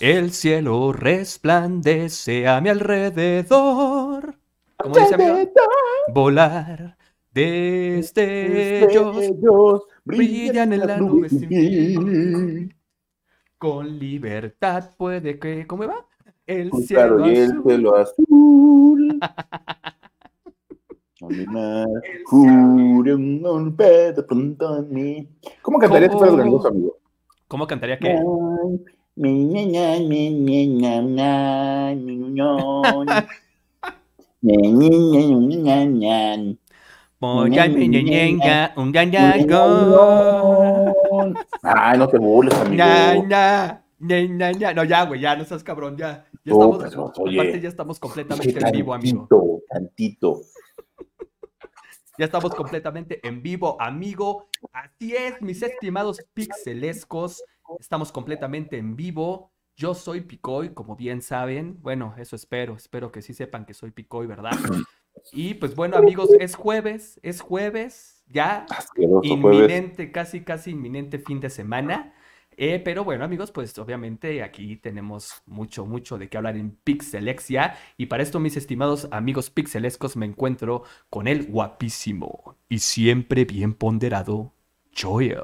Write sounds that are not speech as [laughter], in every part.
El cielo resplandece a mi alrededor. ¿Cómo dice amigo? Volar destellos brillan en la nube sin fin. Con libertad puede que. ¿Cómo va? El cielo Claro, y el azul. cielo [laughs] azul. [laughs] ¿Cómo fueras grandioso, amigo? ¿Cómo cantaría que? Mi, ña, ña, mi, ña, ña, ña, mi, ñoñón. [laughs] Ña, ña, ña, ña, ña, ña. Moya, ñe, ñe, ñe, un gañago. Ay, no te burles, amigo. Ña, ña. No, ya, güey, ya, no seas cabrón, ya. Ya No, estamos, pero, oye, aparte ya estamos completamente en vivo, amigo. tantito, tantito. Ya estamos completamente en vivo, amigo. Así es, mis estimados pixelescos. Estamos completamente en vivo. Yo soy Picoy, como bien saben. Bueno, eso espero. Espero que sí sepan que soy Picoy, ¿verdad? [clears throat] Y pues bueno, amigos, es jueves. Es jueves. Ya Asqueroso jueves. inminente, casi, casi inminente fin de semana. Eh, pero bueno, amigos, pues obviamente aquí tenemos mucho, mucho de qué hablar en Pixelexia. Y para esto, mis estimados amigos pixelescos, me encuentro con el guapísimo y siempre bien ponderado Joel.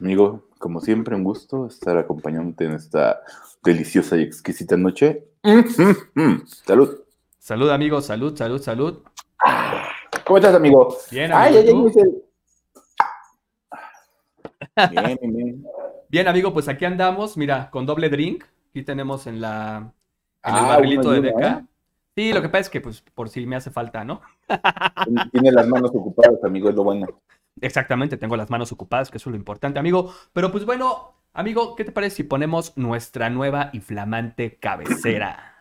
Amigo, como siempre, un gusto estar acompañándote en esta deliciosa y exquisita noche. Mm, mm, mm. Salud. Salud, amigos, salud, salud, salud. ¿Cómo estás, amigo? Bien, amigo, ay, ¿tú? ay, ay. Bien, bien, bien. Bien, amigo, pues aquí andamos, mira, con doble drink. Aquí tenemos en la en el Ah, barrilito de Deca. Sí, lo que pasa es que, pues, por si me hace falta, ¿no? Tiene las manos ocupadas, amigo, es lo bueno. Exactamente, tengo las manos ocupadas, que eso es lo importante, amigo. Pero pues bueno, amigo, ¿qué te parece si ponemos nuestra nueva y flamante cabecera?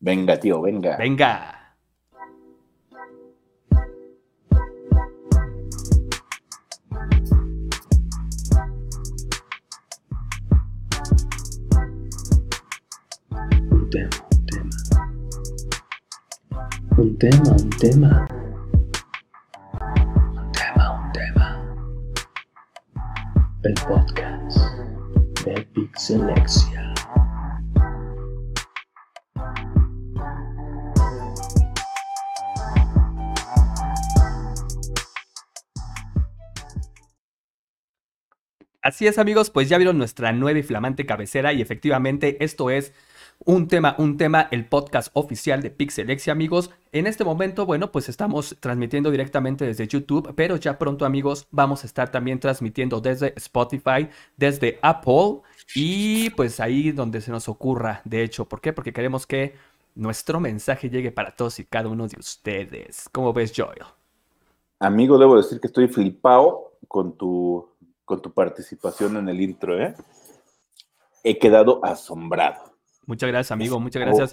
Venga, tío, venga. Venga. Un tema, un tema. Un tema, un tema. El podcast de Pixelexia. Así es, amigos, pues ya vieron nuestra nueva y flamante cabecera y efectivamente esto es un tema, un tema, el podcast oficial de Pixelexia, amigos. En este momento, bueno, pues estamos transmitiendo directamente desde YouTube, pero ya pronto, amigos, vamos a estar también transmitiendo desde Spotify, desde Apple y pues ahí donde se nos ocurra, de hecho. ¿Por qué? Porque queremos que nuestro mensaje llegue para todos y cada uno de ustedes. ¿Cómo ves, Joel? Amigo, debo decir que estoy flipado con tu, con tu participación en el intro, ¿eh? He quedado asombrado. Muchas gracias, amigo, muchas gracias.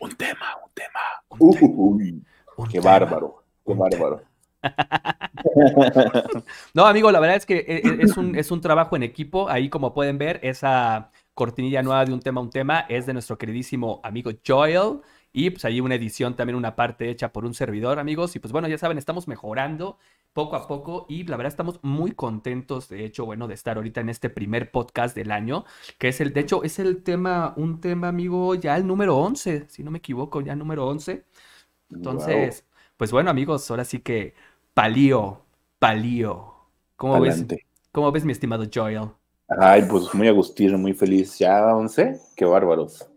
Un tema, un tema. Un tema, Uy, un qué tema. bárbaro, qué bárbaro. [laughs] No, amigo, la verdad es que e- e- es un, es un trabajo en equipo. Ahí, como pueden ver, esa cortinilla nueva de un tema, un tema, es de nuestro queridísimo amigo Joel. Y pues ahí una edición, también una parte hecha por un servidor, amigos. Y pues bueno, ya saben, estamos mejorando poco a poco y la verdad estamos muy contentos, de hecho, bueno, de estar ahorita en este primer podcast del año, que es el, de hecho, es el tema, un tema, amigo, ya el número 11, si no me equivoco, ya el número 11. Entonces, pues bueno, amigos, ahora sí que palío, palío. ¿Cómo ves? ¿Cómo ves, mi estimado Joel? Ay, pues muy agustino, muy feliz. Ya 11, qué bárbaros.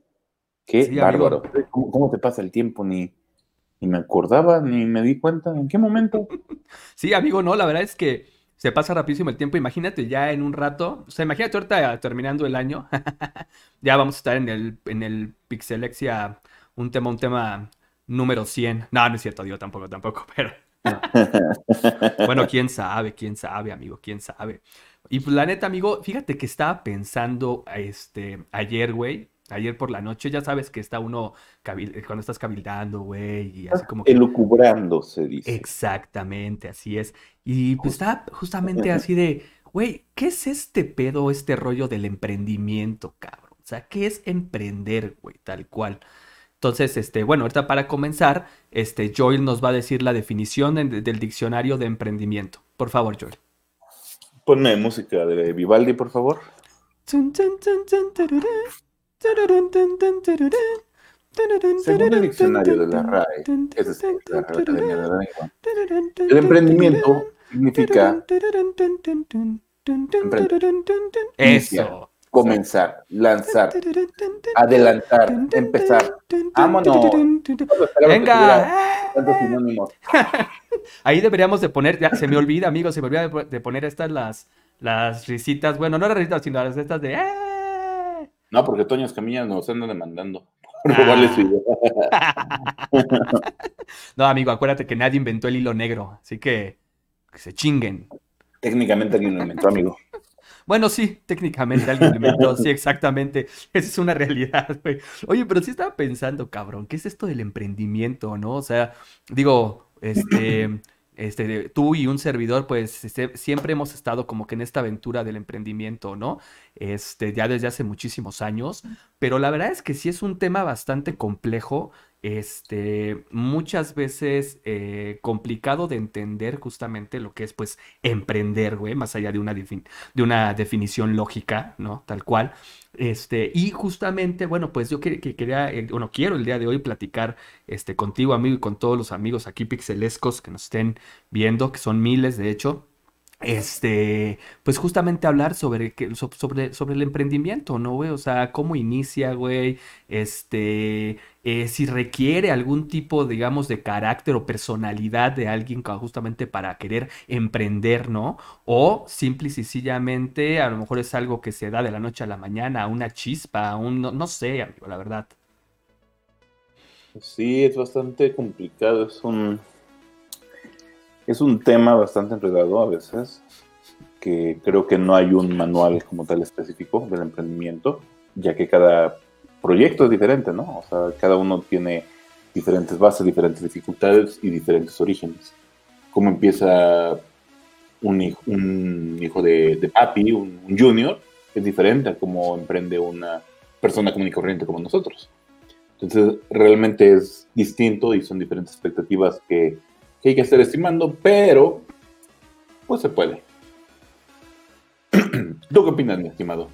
Qué Sí, bárbaro. ¿Cómo, cómo te pasa el tiempo? Ni, ni me acordaba, ni me di cuenta. ¿En qué momento? [laughs] Sí, amigo, no, la verdad es que se pasa rapidísimo el tiempo. Imagínate ya en un rato, o sea, imagínate ahorita terminando el año, [laughs] ya vamos a estar en el, en el Pixelexia, un tema, un tema número 100. No, no es cierto, digo, tampoco, tampoco, [laughs] pero bueno, quién sabe, quién sabe, amigo, quién sabe. Y pues la neta, amigo, fíjate que estaba pensando este, ayer, güey, ayer por la noche, ya sabes que está uno cabil- cuando estás cabildando, güey, y así como que... Elucubrando, se dice. Exactamente, así es. Y pues estaba justamente así de, güey, ¿qué es este pedo, este rollo del emprendimiento, cabrón? O sea, ¿qué es emprender, güey? Tal cual. Entonces, este, bueno, ahorita para comenzar, este, Joel nos va a decir la definición del diccionario de emprendimiento. Por favor, Joel. Ponme música de Vivaldi, por favor. Según el diccionario de la RAE, es decir, la Real Academia de la Lengua, el emprendimiento significa Eso. comenzar, lanzar, adelantar, empezar. ¡Vámonos! Venga. Ahí deberíamos de poner, ya se me olvida, amigos, se me olvida de, poner estas las, las risitas, bueno, no las risitas, sino las estas de ¡eh! No, porque Toño Escamilla nos anda demandando idea. [laughs] No, amigo, acuérdate que nadie inventó el hilo negro, así que, que se chinguen. Técnicamente alguien lo inventó, amigo. Bueno, sí, técnicamente alguien lo inventó, sí, exactamente. Esa es una realidad, güey. Oye, pero sí estaba pensando, cabrón, ¿qué es esto del emprendimiento, no? O sea, digo, este, este, tú y un servidor, pues, este, siempre hemos estado como que en esta aventura del emprendimiento, ¿no? Este, ya desde hace muchísimos años, pero la verdad es que sí es un tema bastante complejo, este, muchas veces eh, complicado de entender justamente lo que es, pues, emprender, güey, más allá de una, de una definición lógica, ¿no? Tal cual. Este, y justamente, bueno, pues yo que, que quería, eh, bueno, quiero el día de hoy platicar este, contigo, amigo, y con todos los amigos aquí pixelescos que nos estén viendo, que son miles, de hecho. Este, pues justamente hablar sobre, sobre, sobre el emprendimiento, ¿no, güey? O sea, cómo inicia, güey, este, eh, si requiere algún tipo, digamos, de carácter o personalidad de alguien justamente para querer emprender, ¿no? O simple y sencillamente, a lo mejor es algo que se da de la noche a la mañana, una chispa, un, no, no sé, amigo, la verdad. Sí, es bastante complicado. Es un, es un tema bastante enredado a veces, que creo que no hay un manual como tal específico del emprendimiento, ya que cada proyecto es diferente, ¿no? O sea, cada uno tiene diferentes bases, diferentes dificultades y diferentes orígenes. Cómo empieza un hijo, un hijo de, de papi, un, un junior, es diferente a cómo emprende una persona común y corriente como nosotros. Entonces, realmente es distinto y son diferentes expectativas que, que hay que estar estimando, pero pues se puede. [clears throat] ¿Tú qué opinas, mi estimado?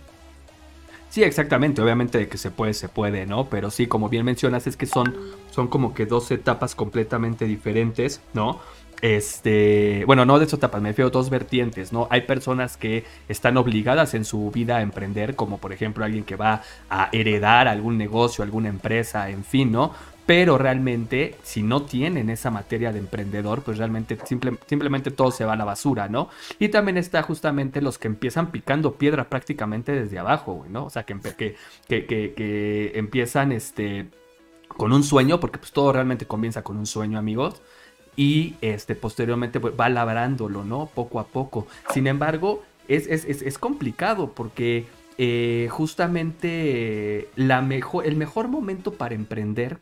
Sí, exactamente, obviamente que se puede, se puede, ¿no? Pero sí, como bien mencionas, es que son, son como que dos etapas completamente diferentes, ¿no? Este, bueno, no de dos etapas, me refiero a dos vertientes, ¿no? Hay personas que están obligadas en su vida a emprender, como por ejemplo alguien que va a heredar algún negocio, alguna empresa, en fin, ¿no? Pero realmente, si no tienen esa materia de emprendedor, pues realmente simple- simplemente todo se va a la basura, ¿no? Y también está justamente los que empiezan picando piedra prácticamente desde abajo, ¿no? O sea, que, que, que, empiezan este, con un sueño, porque pues todo realmente comienza con un sueño, amigos. Y este, posteriormente pues, va labrándolo, ¿no? Poco a poco. Sin embargo, es, es, es, complicado porque eh, justamente la mejor, el mejor momento para emprender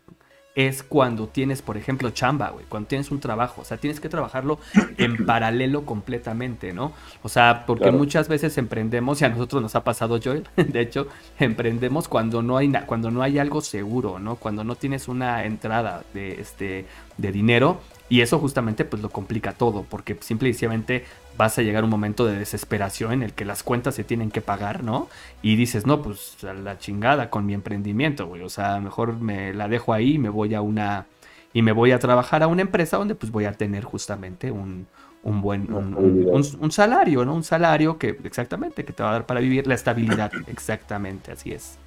es cuando tienes, por ejemplo, chamba, güey, cuando tienes un trabajo, o sea, tienes que trabajarlo en [clears throat] paralelo completamente, ¿no? O sea, porque Claro. muchas veces emprendemos, y a nosotros nos ha pasado, Joel, [laughs] de hecho, emprendemos cuando no hay, cuando no hay algo seguro, ¿no? Cuando no tienes una entrada de, este, de dinero, y eso justamente pues lo complica todo, porque simple y sencillamente vas a llegar a un momento de desesperación en el que las cuentas se tienen que pagar, ¿no? Y dices, no, pues a la chingada con mi emprendimiento, güey. O sea, mejor me la dejo ahí y me voy a una. Y me voy a trabajar a una empresa donde pues voy a tener justamente un, un buen. Un, un- un- un salario, ¿no? Un salario que, exactamente, que te va a dar para vivir la estabilidad. [laughs] Exactamente, así es.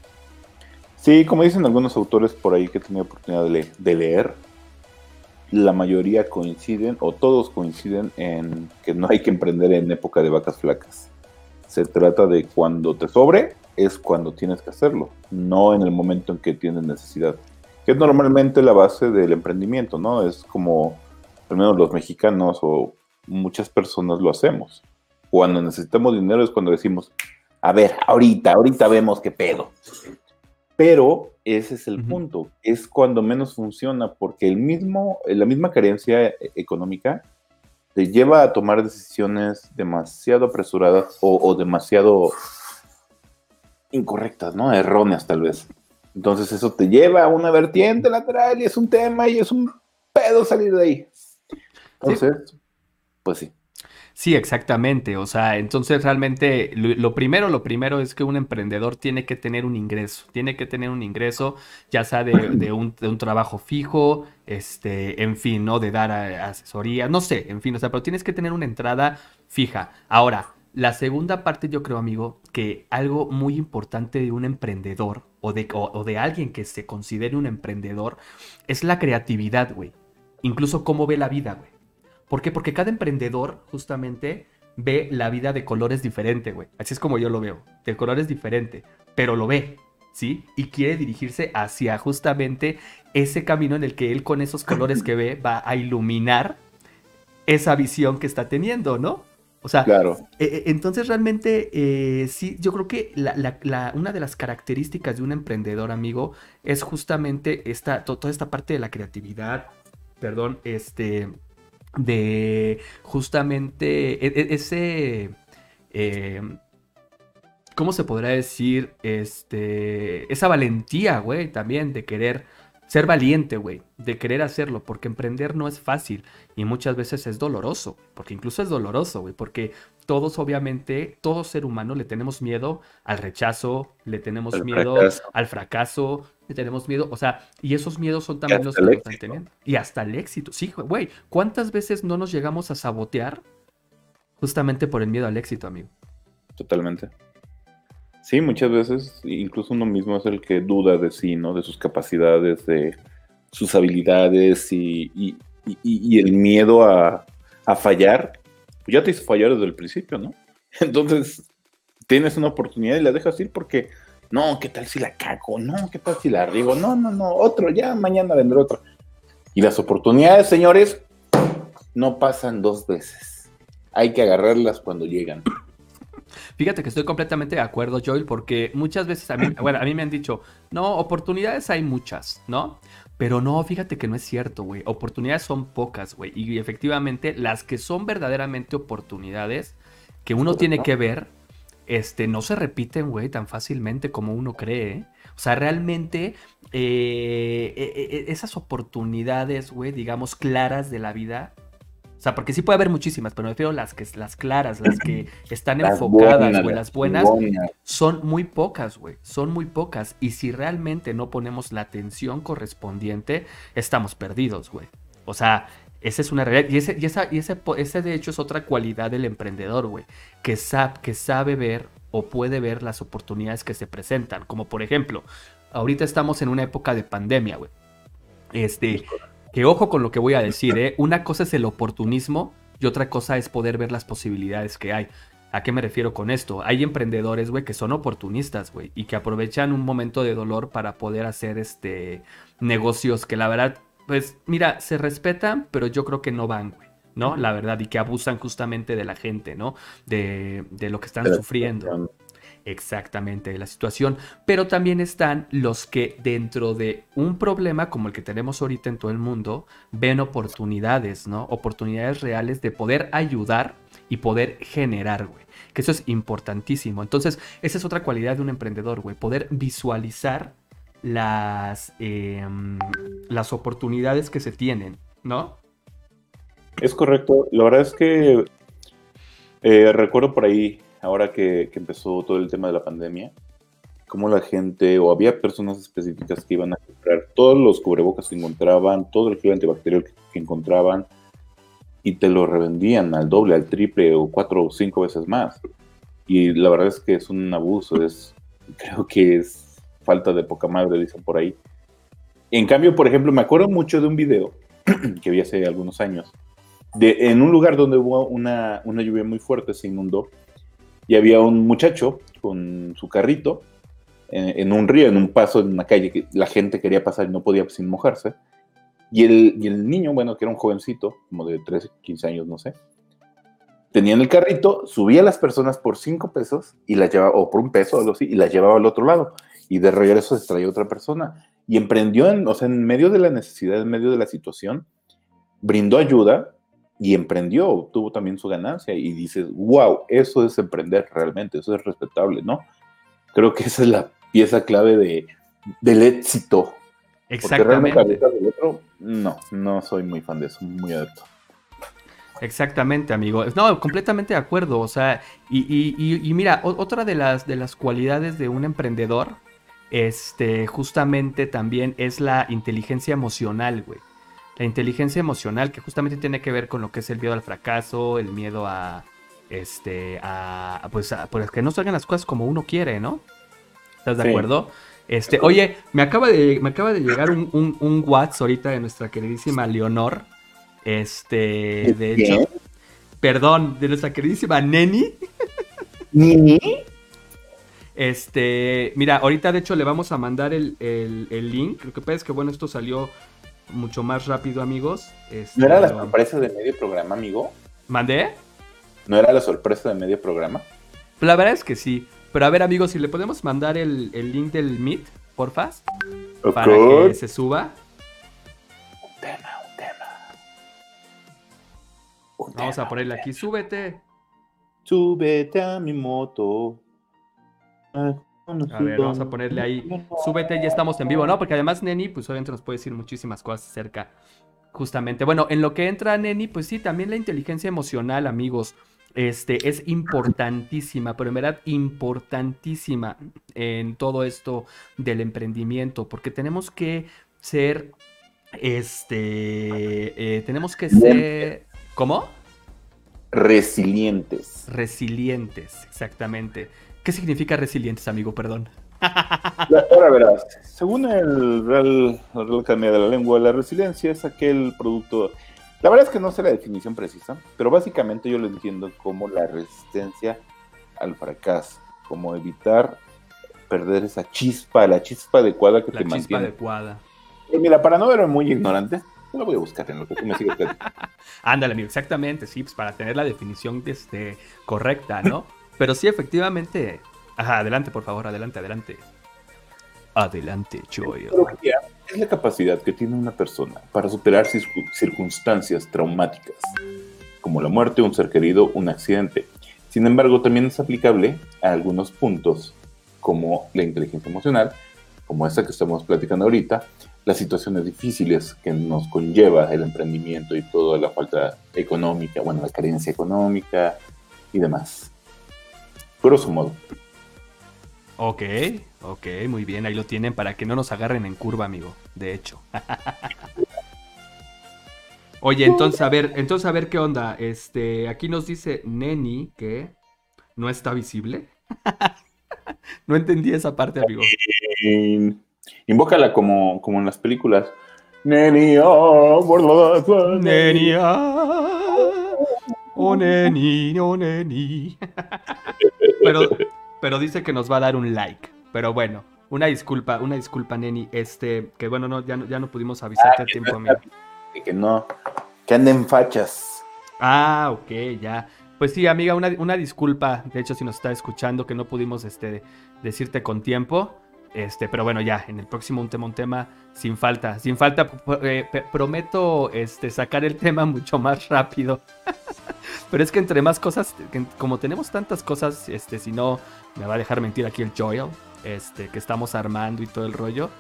Sí, como dicen algunos autores por ahí que he tenido oportunidad de, le- de leer, la mayoría coinciden, o todos coinciden en que no hay que emprender en época de vacas flacas. Se trata de cuando te sobre, es cuando tienes que hacerlo, no en el momento en que tienes necesidad. Que es normalmente la base del emprendimiento, ¿no? Es como, al menos los mexicanos o muchas personas lo hacemos. Cuando necesitamos dinero es cuando decimos, a ver, ahorita, ahorita vemos qué pedo. Pero ese es el punto, es cuando menos funciona, porque el mismo, la misma carencia e- económica te lleva a tomar decisiones demasiado apresuradas o, o demasiado incorrectas, ¿no? Erróneas tal vez. Entonces eso te lleva a una vertiente lateral y es un tema y es un pedo salir de ahí. Entonces, pues sí. Sí, exactamente. O sea, entonces realmente lo, lo primero, lo primero es que un emprendedor tiene que tener un ingreso, tiene que tener un ingreso, ya sea de, [clears throat] de un, de un trabajo fijo, este, en fin, ¿no? De dar a- asesoría, no sé, en fin, o sea, pero tienes que tener una entrada fija. Ahora, la segunda parte yo creo, amigo, que algo muy importante de un emprendedor o de, o, o de alguien que se considere un emprendedor es la creatividad, güey. Incluso cómo ve la vida, güey. ¿Por qué? Porque cada emprendedor justamente ve la vida de colores diferente, güey. Así es como yo lo veo, de colores diferente, pero lo ve, ¿sí? Y quiere dirigirse hacia justamente ese camino en el que él con esos colores que ve [clears throat] va a iluminar esa visión que está teniendo, ¿no? O sea, Claro. eh, eh, entonces realmente eh, sí, yo creo que la- la- la- una de las características de un emprendedor, amigo, es justamente esta, to- toda esta parte de la creatividad, perdón, este, de justamente e- e- ese, eh, ¿cómo se podrá decir? Este, esa valentía, güey, también de querer ser valiente, güey, de querer hacerlo, porque emprender no es fácil y muchas veces es doloroso, porque incluso es doloroso, güey, porque todos obviamente, todo ser humano le tenemos miedo al rechazo, le tenemos miedo fracaso. al fracaso, le tenemos miedo, o sea, y esos miedos son también los que nos están teniendo. Y hasta el éxito, sí, güey, ¿cuántas veces no nos llegamos a sabotear justamente por el miedo al éxito, amigo? Totalmente. Sí, muchas veces incluso uno mismo es el que duda de sí, ¿no? De sus capacidades, de sus habilidades y, y- y- y el miedo a, a fallar. Pues ya te hizo fallar desde el principio, ¿no? [laughs] Entonces, tienes una oportunidad y la dejas ir porque, no, ¿qué tal si la cago? No, ¿qué tal si la riego? No, no, no, otro, ya mañana vendrá otro. Y las oportunidades, señores, no pasan dos veces. Hay que agarrarlas cuando llegan. Fíjate que estoy completamente de acuerdo, Joel, porque muchas veces a mí, [clears throat] bueno, a mí me han dicho, no, oportunidades hay muchas, ¿no? Pero no, fíjate que no es cierto, güey. Oportunidades son pocas, güey. Y efectivamente, las que son verdaderamente oportunidades que uno tiene que ver, este, no se repiten, güey, tan fácilmente como uno cree. ¿eh? O sea, realmente eh, eh, eh, esas oportunidades, güey, digamos, claras de la vida. O sea, porque sí puede haber muchísimas, pero me refiero a las, que, las claras, las que [clears throat] están Las enfocadas, buenas, güey, las buenas chingonas. son muy pocas, güey. Son muy pocas. Y si realmente no ponemos la atención correspondiente, estamos perdidos, güey. O sea, esa es una realidad. Y ese, y esa, y ese, de hecho es otra cualidad del emprendedor, güey. Que, sab- que sabe ver o puede ver las oportunidades que se presentan. Como por ejemplo, ahorita estamos en una época de pandemia, güey. Este, que ojo con lo que voy a decir, ¿eh? Una cosa es el oportunismo y otra cosa es poder ver las posibilidades que hay. ¿A qué me refiero con esto? Hay emprendedores, güey, que son oportunistas, güey, y que aprovechan un momento de dolor para poder hacer este negocios que la verdad, pues, mira, se respetan, pero yo creo que no van, güey, ¿no? La verdad, y que abusan justamente de la gente, ¿no? De, de lo que están sufriendo. Exactamente, de la situación. Pero también están los que dentro de un problema como el que tenemos ahorita en todo el mundo, ven oportunidades, ¿no? Oportunidades reales de poder ayudar y poder generar, güey. Que eso es importantísimo. Entonces, esa es otra cualidad de un emprendedor, güey. Poder visualizar las, em, las oportunidades que se tienen, ¿no? Es correcto. La verdad es que eh, recuerdo por ahí, ahora que, que empezó todo el tema de la pandemia, cómo la gente, o había personas específicas que iban a comprar todos los cubrebocas que encontraban, todo el gel antibacterial que, que encontraban, y te lo revendían al doble, al triple, o cuatro o cinco veces más. Y la verdad es que es un abuso, es, creo que es falta de poca madre, dicen por ahí. En cambio, por ejemplo, me acuerdo mucho de un video [clears throat] que vi hace algunos años, de, en un lugar donde hubo una, una lluvia muy fuerte, se inundó, y había un muchacho con su carrito en, un río, en un paso, en una calle que la gente quería pasar y no podía sin mojarse. Y el, y el niño, bueno, que era un jovencito, como de 13, 15 años, no sé, tenía en el carrito, subía a las personas por 5 pesos y las llevaba, o por un peso, algo así, y las llevaba al otro lado. Y de regreso se traía otra persona. Y emprendió, en, o sea, en medio de la necesidad, en medio de la situación, brindó ayuda y emprendió, obtuvo también su ganancia. Y dices, wow, eso es emprender realmente, eso es respetable, ¿no? Creo que esa es la pieza clave de, del éxito. Porque realmente Exactamente. ahorita del otro, no, no soy muy fan de eso, muy adepto. Exactamente, amigo. No, completamente de acuerdo. O sea, y, y- y- y mira, otra de las, de las cualidades de un emprendedor, este, justamente también es la inteligencia emocional, güey. La inteligencia emocional que justamente tiene que ver con lo que es el miedo al fracaso, el miedo a, este, a, pues, a, pues, que no salgan las cosas como uno quiere, ¿no? ¿Estás de Sí. acuerdo? Este, oye, me acaba de, me acaba de llegar un, un, un WhatsApp ahorita de nuestra queridísima Leonor. Este, de hecho, ¿Quién? perdón, de nuestra queridísima Neni. ¿Nini? Este, mira, ahorita de hecho le vamos a mandar el, el- el link. Lo que pasa es que, bueno, esto salió mucho más rápido, amigos. Este, ¿No era la sorpresa de medio programa, amigo? ¿Mandé? ¿No era la sorpresa de medio programa? La verdad es que sí. Pero a ver, amigos, si le podemos mandar el, el link del Meet, porfa, para que se suba. Un tema, un tema. Un Vamos tema, a ponerle aquí, súbete. Súbete a mi moto. A ver, vamos a ponerle ahí, súbete, ya estamos en vivo, ¿no? Porque además Neni, pues obviamente nos puede decir muchísimas cosas acerca, justamente. Bueno, en lo que entra Neni, pues sí, también la inteligencia emocional, amigos, este, es importantísima, pero en verdad importantísima en todo esto del emprendimiento, porque tenemos que ser, este, eh, tenemos que ser, ¿cómo? Resilientes. Resilientes, exactamente. ¿Qué significa resilientes, amigo? Perdón. La- Ahora verás, según el Real, la Real Academia de la Lengua, la resiliencia es aquel producto. La verdad es que no sé la definición precisa, pero básicamente yo lo entiendo como la resistencia al fracaso, como evitar perder esa chispa, la chispa adecuada que La te chispa mantiene. adecuada. Y mira, para no verme muy ignorante, lo voy a buscar en lo que tú me sigues. [laughs] Ándale, amigo, exactamente, sí, pues para tener la definición este, correcta, ¿no? Pero sí, efectivamente. Ajá, adelante, por favor, adelante, adelante. Adelante, Joel. Psicología es la capacidad que tiene una persona para superar circu- circunstancias traumáticas, como la muerte, un ser querido, un accidente. Sin embargo, también es aplicable a algunos puntos, como la inteligencia emocional, como esta que estamos platicando ahorita, las situaciones difíciles que nos conlleva el emprendimiento y toda la falta económica, bueno, la carencia económica y demás. Grosso modo. Ok, ok, muy bien, ahí lo tienen para que no nos agarren en curva, amigo. De hecho. [laughs] Oye, entonces a ver, entonces a ver qué onda. Este, aquí nos dice Neni que no está visible. [laughs] no entendí esa parte, amigo. Invócala como, como en las películas. Neni, oh, por favor, Neni, ah, oh neni, oh neni. [laughs] pero, pero dice que nos va a dar un like. Pero bueno, una disculpa, una disculpa, neni. Este, que bueno, no, ya no, ya no pudimos avisarte a tiempo, amigo. Que no, que anden fachas. Ah, ok, ya. Pues sí, amiga, una, una disculpa. De hecho, si nos está escuchando, que no pudimos este, decirte con tiempo. Este, pero bueno, ya, en el próximo un tema, un tema, sin falta. Sin falta, eh, prometo este, sacar el tema mucho más rápido. [laughs] pero es que entre más cosas, como tenemos tantas cosas, este, si no, me va a dejar mentir aquí el Joel, este, que estamos armando y todo el rollo.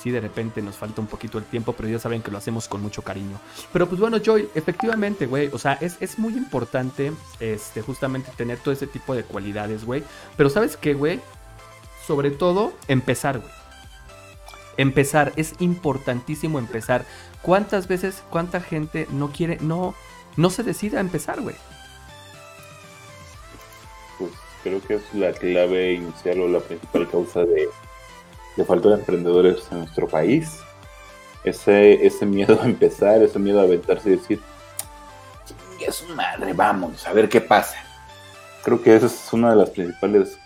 Sí, de repente nos falta un poquito el tiempo, pero ya saben que lo hacemos con mucho cariño. Pero pues bueno, Joy, efectivamente, güey, o sea, es, es muy importante, este, justamente tener todo ese tipo de cualidades, güey. Pero ¿sabes qué, güey? Sobre todo, empezar, güey. Empezar, es importantísimo empezar. ¿Cuántas veces, cuánta gente no quiere, no, no se decide a empezar, güey? Pues creo que es la clave inicial o la principal causa de, de falta de emprendedores en nuestro país. Ese, ese miedo a empezar, ese miedo a aventarse y decir, "Chingue su madre, vamos, a ver qué pasa. Creo que esa es una de las principales,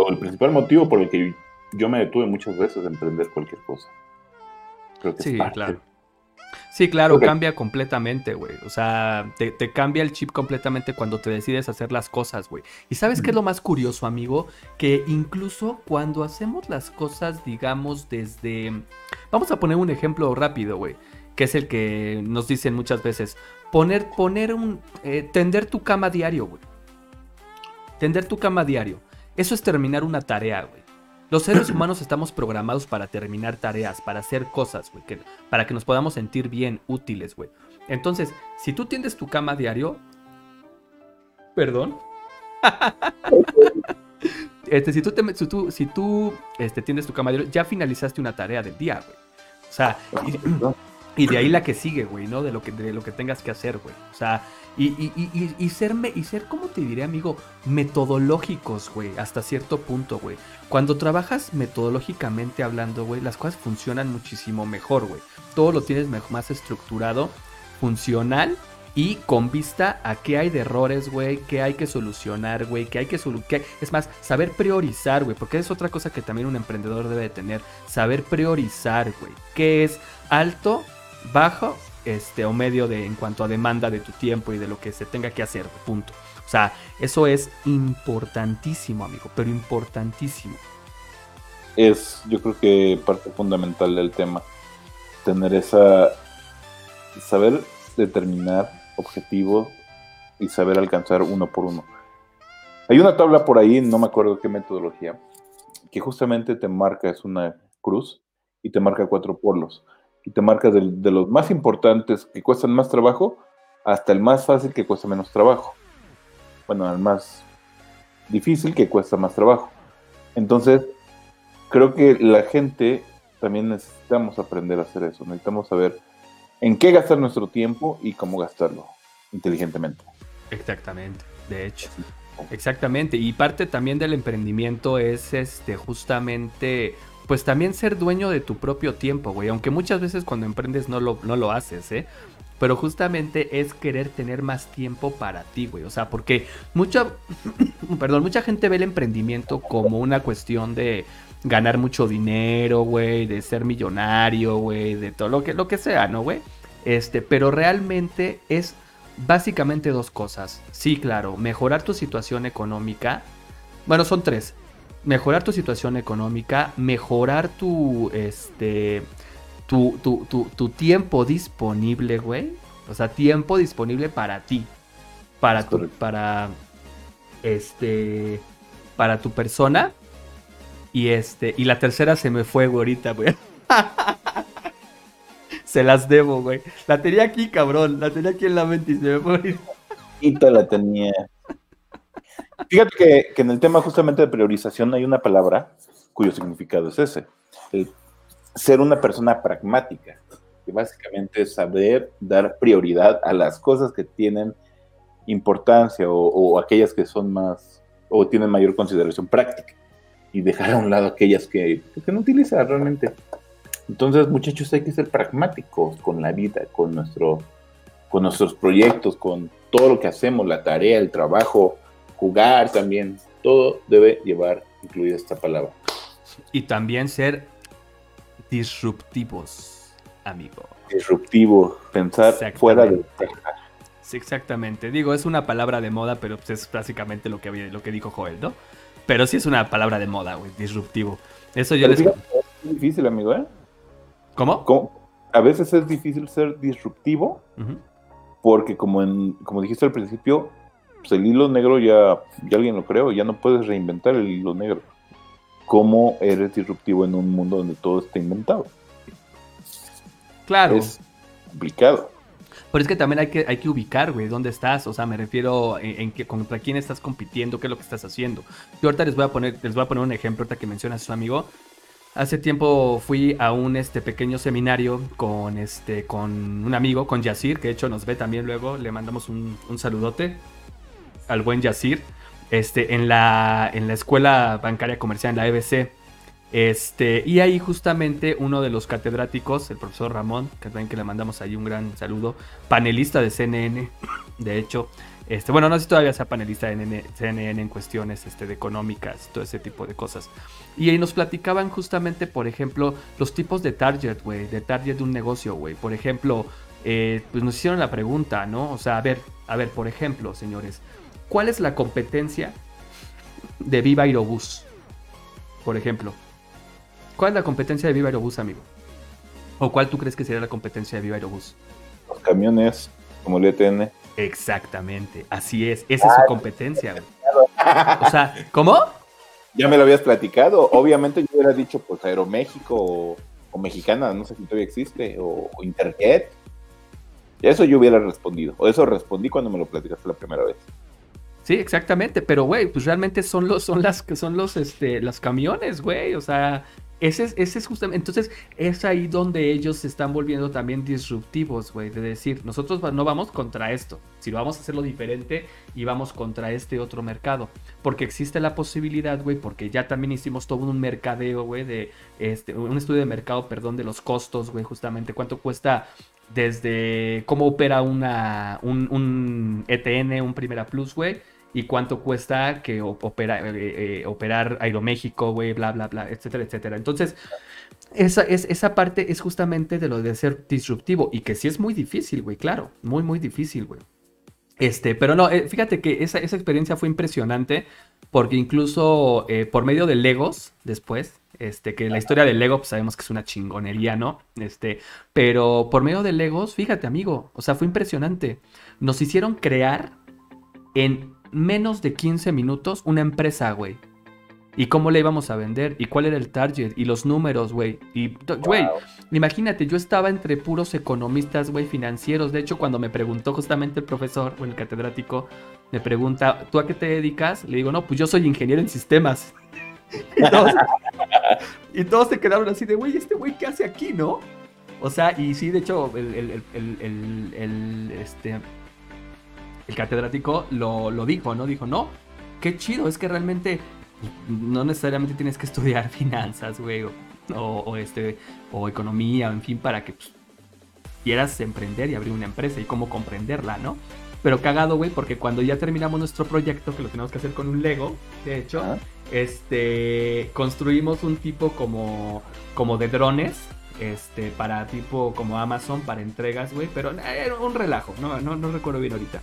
o el principal motivo por el que yo me detuve muchas veces de emprender cualquier cosa. Creo que Sí, es parte. claro. Sí, claro, cambia completamente, güey. O sea, te, te cambia el chip completamente cuando te decides hacer las cosas, güey. Y sabes qué es lo más curioso, amigo? Que incluso cuando hacemos las cosas, digamos, desde... Vamos a poner un ejemplo rápido, güey. Que es el que nos dicen muchas veces. Poner, poner un... eh, tender tu cama diario, güey. Tender tu cama diario. Eso es terminar una tarea, güey. Los seres [clears throat] humanos estamos programados para terminar tareas, para hacer cosas, güey, que- para que nos podamos sentir bien, útiles, güey. Entonces, si tú tiendes tu cama diario, perdón. [laughs] este, si tú, te, si tú, si tú este, tiendes tu cama diario, ya finalizaste una tarea del día, güey. O sea, y, [clears throat] [clears throat] y de ahí la que sigue, güey, ¿no? De lo que, de lo que tengas que hacer, güey. O sea, y, y, y, y, ser, y ser, ¿cómo te diré, amigo? Metodológicos, güey, hasta cierto punto, güey. Cuando trabajas metodológicamente hablando, güey, las cosas funcionan muchísimo mejor, güey. Todo lo tienes más estructurado, funcional y con vista a qué hay de errores, güey, qué hay que solucionar, güey, qué hay que solucionar. Es más, saber priorizar, güey, porque es otra cosa que también un emprendedor debe de tener. Saber priorizar, güey. ¿Qué es alto, bajo, este, o medio de, en cuanto a demanda de tu tiempo y de lo que se tenga que hacer, punto. O sea, eso es importantísimo, amigo, pero importantísimo. es yo creo que parte fundamental del tema tener esa saber determinar objetivos y saber alcanzar uno por uno hay una tabla por ahí no me acuerdo qué metodología que justamente te marca es una cruz y te marca cuatro polos y te marca del- de, los más importantes que cuestan más trabajo hasta el más fácil que cuesta menos trabajo bueno al más difícil que cuesta más trabajo entonces creo que la gente también necesitamos aprender a hacer eso. Necesitamos saber en qué gastar nuestro tiempo y cómo gastarlo inteligentemente. Exactamente, de hecho. Exactamente. Y parte también del emprendimiento es este justamente. Pues también ser dueño de tu propio tiempo, güey. Aunque muchas veces cuando emprendes no lo, no lo haces, ¿eh? Pero justamente es querer tener más tiempo para ti, güey. O sea, porque mucha, [coughs] perdón, mucha gente ve el emprendimiento como una cuestión de ganar mucho dinero, güey, de ser millonario, güey, de todo lo que, lo que sea, ¿no, güey? Este, pero realmente es básicamente dos cosas. Sí, claro, mejorar tu situación económica. Bueno, son tres. Mejorar tu situación económica, mejorar tu, este, tu, tu, tu, tu tiempo disponible, güey. O sea, tiempo disponible para ti. Para Es tu, correcto. para, este, para tu persona. Y este, y la tercera se me fue, güey, ahorita, güey. [laughs] se las debo, güey. La tenía aquí, cabrón. La tenía aquí en la mente y se me fue. ahorita. Y te la tenía. Fíjate que, en el tema justamente de priorización hay una palabra cuyo significado es ese. El ser una persona pragmática. Que básicamente es saber dar prioridad a las cosas que tienen importancia o, aquellas que son más o tienen mayor consideración práctica y dejar a un lado aquellas que, que no utilizas realmente. Entonces, muchachos, hay que ser pragmáticos con la vida, con, nuestro, con nuestros proyectos, con todo lo que hacemos, la tarea, el trabajo, jugar también. Todo debe llevar incluida esta palabra. Y también ser disruptivos, amigo. Disruptivo, pensar fuera de Sí, exactamente. Digo, es una palabra de moda, pero pues, es básicamente lo que, había- lo que dijo Joel, ¿no? Pero sí es una palabra de moda, güey, disruptivo. Eso yo Pero les... fíjate, es difícil, amigo, ¿eh? ¿Cómo? Como- A veces es difícil ser disruptivo porque como, en, como dijiste al principio, pues el hilo negro ya, ya alguien lo creó, ya no puedes reinventar el hilo negro. ¿Cómo eres disruptivo en un mundo donde todo está inventado? Claro. Es complicado. Pero es que también hay que, hay que ubicar, güey, dónde estás. O sea, me refiero en, en que, contra quién estás compitiendo, qué es lo que estás haciendo. Yo ahorita les voy a poner, les voy a poner un ejemplo ahorita que mencionas a su amigo. Hace tiempo fui a un este pequeño seminario con este con un amigo, con Yacir, que de hecho nos ve también luego. Le mandamos un, un saludote al buen Yacir. Este, en la, en la escuela bancaria comercial, en la EBC. Este, y ahí justamente uno de los catedráticos, el profesor Ramón, que también que le mandamos ahí un gran saludo, panelista de CNN, de hecho, este, bueno, no sé si todavía sea panelista de NN CNN en cuestiones este, de económicas, todo ese tipo de cosas. Y ahí nos platicaban justamente, por ejemplo, los tipos de target, güey, de target de un negocio, güey. Por ejemplo, eh, pues nos hicieron la pregunta, ¿no? O sea, a ver, a ver, por ejemplo, señores, ¿cuál es la competencia de Viva Aerobús? Por ejemplo. ¿Cuál es la competencia de Viva Aerobús, amigo? ¿O cuál tú crees que sería la competencia de Viva Aerobús? Los camiones, como el ETN. Exactamente, así es. Esa es su competencia, güey. O sea, ¿cómo? Ya me lo habías platicado. Obviamente yo hubiera dicho, pues, Aeroméxico o, o Mexicana, no sé si todavía existe, o, o Interjet. Eso yo hubiera respondido. O eso respondí cuando me lo platicaste la primera vez. Sí, exactamente, pero güey, pues realmente son los, son las, son los, este, los camiones, güey, o sea, ese es, ese es justamente, entonces es ahí donde ellos se están volviendo también disruptivos, güey, de decir, nosotros no vamos contra esto, sino vamos a hacerlo diferente y vamos contra este otro mercado, porque existe la posibilidad, güey, porque ya también hicimos todo un mercadeo, güey, de, este, un estudio de mercado, perdón, de los costos, güey, justamente, cuánto cuesta desde cómo opera una, un, un ETN, un Primera Plus, güey, y cuánto cuesta que opera, eh, eh, operar Aeroméxico, güey, bla, bla, bla, etcétera, etcétera. Entonces, esa, es, esa parte es justamente de lo de ser disruptivo y que sí es muy difícil, güey, claro, muy, muy difícil, güey. Este, pero no, eh, fíjate que esa, esa, experiencia fue impresionante porque incluso por medio de Legos, después, este, que la historia de Lego, pues sabemos que es una chingonería, ¿no? Este, pero por medio de Legos, fíjate, amigo, o sea, fue impresionante. Nos hicieron crear en menos de 15 minutos una empresa, güey. ¿Y cómo le íbamos a vender? ¿Y cuál era el target? Y los números, güey. Y, güey, imagínate, yo estaba entre puros economistas, güey, financieros. De hecho, cuando me preguntó justamente el profesor o el catedrático, me pregunta, ¿tú a qué te dedicas? Le digo, no, pues yo soy ingeniero en sistemas. [laughs] y, todos, se quedaron así de, güey, ¿este güey qué hace aquí, no? O sea, y sí, de hecho, el, este, el catedrático lo, dijo, ¿no? Dijo, no, qué chido, es que realmente no necesariamente tienes que estudiar [laughs] finanzas, güey, o, este, o economía, en fin, para que pues, quieras emprender y abrir una empresa y cómo comprenderla, ¿no? Pero cagado, güey, porque cuando ya terminamos nuestro proyecto, que lo tenemos que hacer con un Lego, de hecho, este, construimos un tipo como, como de drones, este, para tipo como Amazon, para entregas, güey, pero era un relajo, no, no, no recuerdo bien ahorita.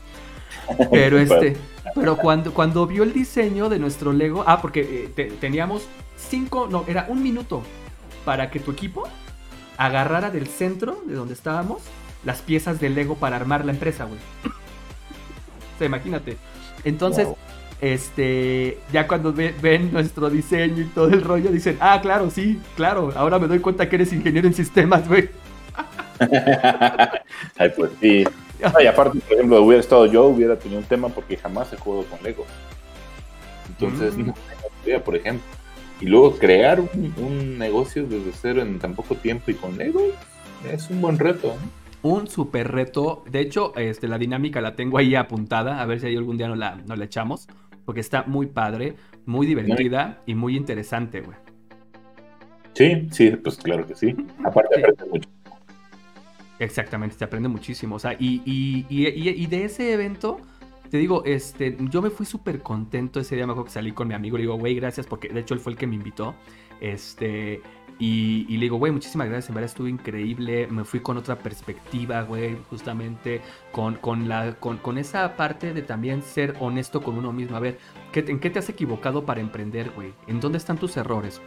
[laughs] Pero este, pero cuando, cuando vio el diseño de nuestro Lego, ah, porque eh, teníamos cinco, no, era un minuto para que tu equipo agarrara del centro de donde estábamos las piezas de Lego para armar la empresa, güey. o sea, imagínate. Entonces, este, ya cuando ven nuestro diseño y todo el rollo, dicen, ah, claro, sí, claro, ahora me doy cuenta que eres ingeniero en sistemas, güey. [laughs] Ay, pues sí. y aparte, por ejemplo, hubiera estado yo, hubiera tenido un tema porque jamás he jugado con Lego. Entonces, mm. no por ejemplo. Y luego crear un, negocio desde cero en tan poco tiempo y con Lego es un buen reto. Un super reto. De hecho, este, la dinámica la tengo ahí apuntada. A ver si ahí algún día no la, no la echamos. Porque está muy padre, muy divertida y muy interesante, güey. Sí, sí, pues claro que sí. [laughs] Aparte, sí. mucho. Exactamente, se aprende muchísimo. O sea, y, y, y, y de ese evento, te digo, este, yo me fui súper contento ese día. Me acuerdo que salí con mi amigo. Le digo, güey, gracias, porque de hecho él fue el que me invitó. Este, y, le digo, güey, muchísimas gracias, en verdad estuvo increíble, me fui con otra perspectiva, güey, justamente con, con, la, con, con, esa parte de también ser honesto con uno mismo. A ver, ¿qué, ¿en qué te has equivocado para emprender, güey? ¿En dónde están tus errores?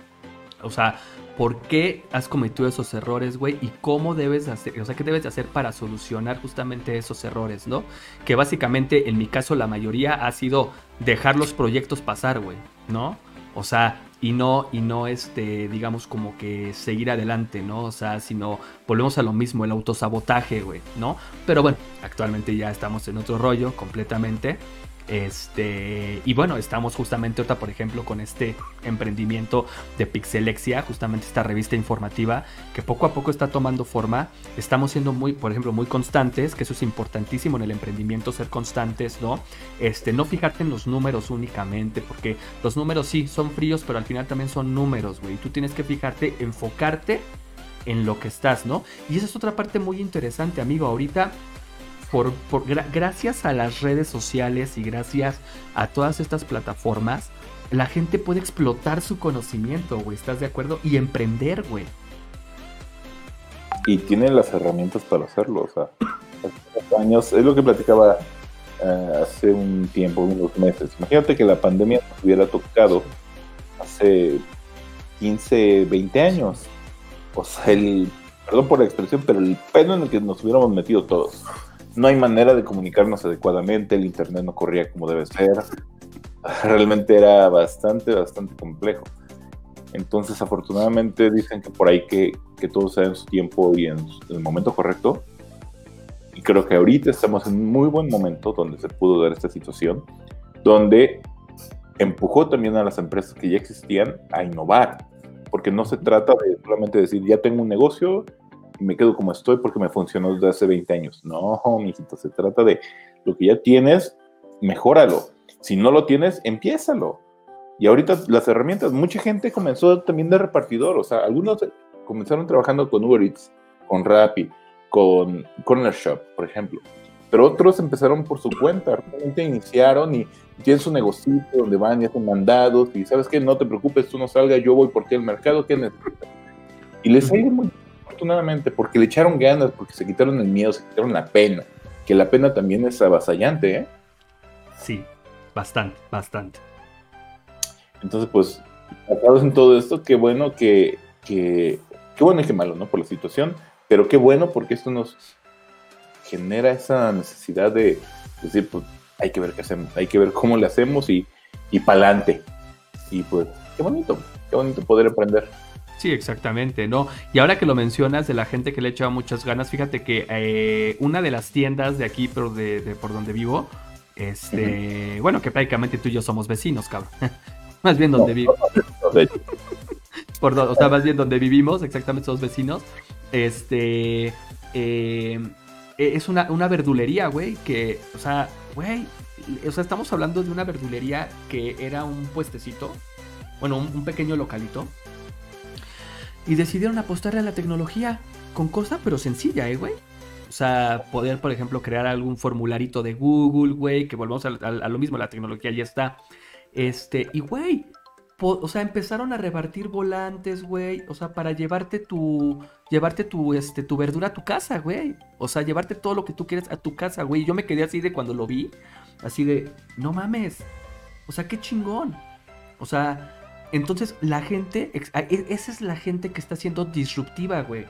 O sea, ¿por qué has cometido esos errores, güey? Y cómo debes hacer, o sea, qué debes hacer para solucionar justamente esos errores, ¿no? Que básicamente, en mi caso, la mayoría ha sido dejar los proyectos pasar, güey, ¿no? O sea, y no, y no, este, digamos, como que seguir adelante, ¿no? O sea, sino volvemos a lo mismo, el autosabotaje, güey, ¿no? Pero bueno, actualmente ya estamos en otro rollo completamente. Este, y bueno, estamos justamente otra, por ejemplo, con este emprendimiento de Pixelexia, justamente esta revista informativa que poco a poco está tomando forma. Estamos siendo muy, por ejemplo, muy constantes, que eso es importantísimo en el emprendimiento, ser constantes, ¿no? Este, no fijarte en los números únicamente, porque los números sí son fríos, pero al final también son números, güey. Tú tienes que fijarte, enfocarte en lo que estás, ¿no? Y esa es otra parte muy interesante, amigo. Ahorita por, gracias a las redes sociales y gracias a todas estas plataformas, la gente puede explotar su conocimiento, güey. ¿Estás de acuerdo? Y emprender, güey. Y tiene las herramientas para hacerlo, o sea, hace años, es lo que platicaba eh, hace un tiempo, unos meses. Imagínate que la pandemia nos hubiera tocado hace 15, 20 años. O sea, el, perdón por la expresión, pero el pedo en el que nos hubiéramos metido todos no hay manera de comunicarnos adecuadamente, el internet no corría como debe ser, [laughs] realmente era bastante, bastante complejo. Entonces, afortunadamente dicen que por ahí que, que todo sea en su tiempo y en, el momento correcto. Y creo que ahorita estamos en un muy buen momento donde se pudo dar esta situación, donde empujó también a las empresas que ya existían a innovar, porque no se trata de solamente decir, ya tengo un negocio me quedo como estoy porque me funcionó desde hace 20 años. No, mijito, se trata de lo que ya tienes, mejóralo. Si no lo tienes, empiézalo. Y ahorita las herramientas, mucha gente comenzó también de repartidor, o sea, algunos comenzaron trabajando con Uber Eats, con Rappi, con Corner Shop, por ejemplo. Pero otros empezaron por su cuenta, realmente iniciaron y tienen su negocio donde van y hacen mandados y sabes que no te preocupes, tú no salgas, yo voy por ti al mercado, ¿qué necesitas? Y les ha ido muy bien, afortunadamente porque le echaron ganas, porque se quitaron el miedo, se quitaron la pena, que la pena también es avasallante, ¿eh? Sí, bastante, bastante. Entonces, pues, basados en todo esto, qué bueno que, que, qué bueno y qué malo, ¿no? Por la situación, pero qué bueno porque esto nos genera esa necesidad de decir, pues, hay que ver qué hacemos, hay que ver cómo le hacemos y, y pa'lante. Y pues, qué bonito, qué bonito poder aprender. Sí, exactamente, ¿no? Y ahora que lo mencionas de la gente que le echa muchas ganas, fíjate que eh, una de las tiendas de aquí, pero de, de por donde vivo, este, bueno, que prácticamente tú y yo somos vecinos, cabrón. [laughs] más bien donde vivo. De hecho, [laughs] Por o sea, más bien donde vivimos, exactamente somos vecinos. Este. eh, es una, una verdulería, güey, que, o sea, güey, o sea, estamos hablando de una verdulería que era un puestecito, bueno, un, un pequeño localito, y decidieron apostarle a la tecnología con cosa, pero sencilla, ¿eh, güey? O sea, poder, por ejemplo, crear algún formularito de Google, güey, que volvamos a, lo mismo, la tecnología ya está. Este, y güey, o sea, empezaron a repartir volantes, güey, o sea, para llevarte tu, llevarte tu, este, tu verdura a tu casa, güey. O sea, llevarte todo lo que tú quieres a tu casa, güey. Yo me quedé así de cuando lo vi, así de, no mames, o sea, qué chingón. O sea, entonces la gente, e- esa es la gente que está siendo disruptiva, güey.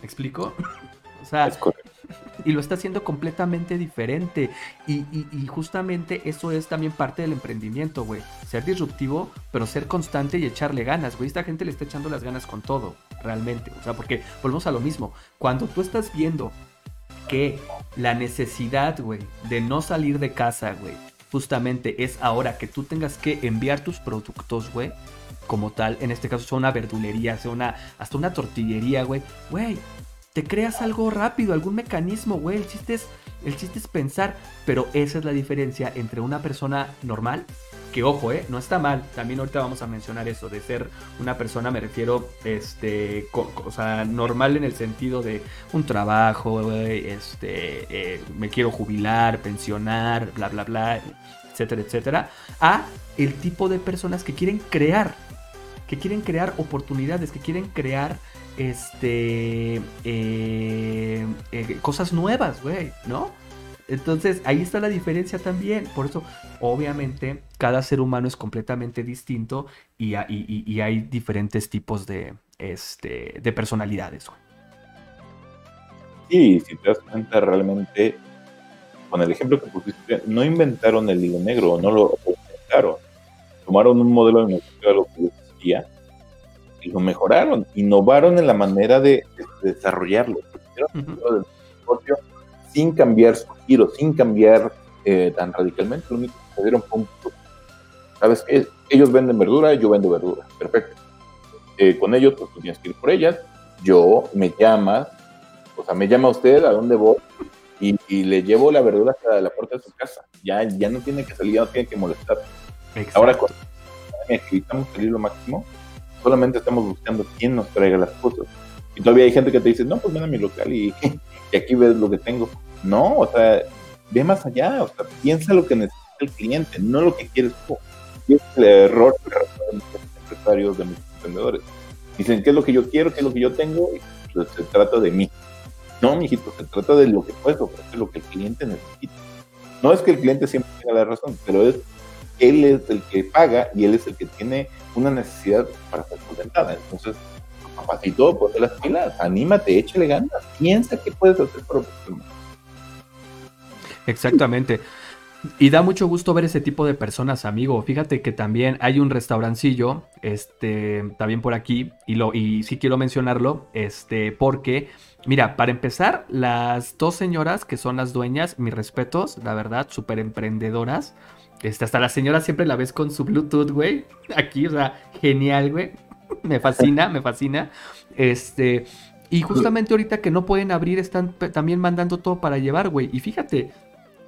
¿Me explico? [laughs] O sea, es y lo está haciendo completamente diferente. Y, y- y justamente eso es también parte del emprendimiento, güey. Ser disruptivo, pero ser constante y echarle ganas, güey. Esta gente le está echando las ganas con todo, realmente. O sea, porque volvemos a lo mismo. Cuando tú estás viendo que la necesidad, güey, de no salir de casa, güey, justamente es ahora que tú tengas que enviar tus productos, güey, como tal, en este caso sea una verdulería, sea una, hasta una tortillería, güey, güey, te creas algo rápido, algún mecanismo, güey, el chiste es, el chiste es pensar, pero esa es la diferencia entre una persona normal, que ojo, eh, no está mal, también ahorita vamos a mencionar eso, de ser una persona, me refiero, este, o sea, normal en el sentido de un trabajo, este, eh, me quiero jubilar, pensionar, bla, bla, bla, etcétera, etcétera, a el tipo de personas que quieren crear, que quieren crear oportunidades, que quieren crear este eh, eh, cosas nuevas, güey, ¿no? Entonces ahí está la diferencia también. Por eso, obviamente, cada ser humano es completamente distinto y, ha- y- y- y hay diferentes tipos de, este, de personalidades. güey. Y si te das cuenta realmente, con el ejemplo que pusiste, no inventaron el hilo negro, no lo inventaron. Tomaron un modelo de negocio de algo que existía y lo mejoraron, innovaron en la manera de, de Sin cambiar su giro, sin cambiar eh, tan radicalmente. Lo único que se dieron fue un ¿Sabes qué? Ellos venden verdura, yo vendo verdura. Perfecto. Eh, con ellos, pues tú tienes que ir por ellas. Yo me llamas, o sea, me llama usted a dónde voy y, y le llevo la verdura hasta la puerta de su casa. Ya, ya no tiene que salir, ya no tiene que molestar. Exacto. Ahora, evitamos salir lo máximo, solamente estamos buscando quién nos traiga las cosas. Y todavía hay gente que te dice, no, pues ven a mi local y, aquí ves lo que tengo. No, o sea, ve más allá, o sea, piensa lo que necesita el cliente, no lo que quieres tú. Y es el error arrastran muchos empresarios de muchos emprendedores. Dicen, ¿qué es lo que yo quiero? ¿Qué es lo que yo tengo? Y pues, se trata de mí. No, mijito, se trata de lo que puedes ofrecer, lo que el cliente necesita. No es que el cliente siempre tenga la razón, pero es él es el que paga y él es el que tiene una necesidad para ser solventada. Entonces, papacito, ponte las pilas, anímate, échale ganas, piensa qué puedes hacer. Exactamente. Y da mucho gusto ver ese tipo de personas, amigo. Fíjate que también hay un restaurancillo, este, también por aquí, y, lo, y sí quiero mencionarlo, este, porque, mira, para empezar, las dos señoras que son las dueñas, mis respetos, la verdad, súper emprendedoras. Este, hasta la señora siempre la ves con su Bluetooth, güey. [laughs] Aquí, o sea, genial, güey. [laughs] Me fascina, me fascina. Este, y justamente ahorita que no pueden abrir, están también mandando todo para llevar, güey. Y fíjate,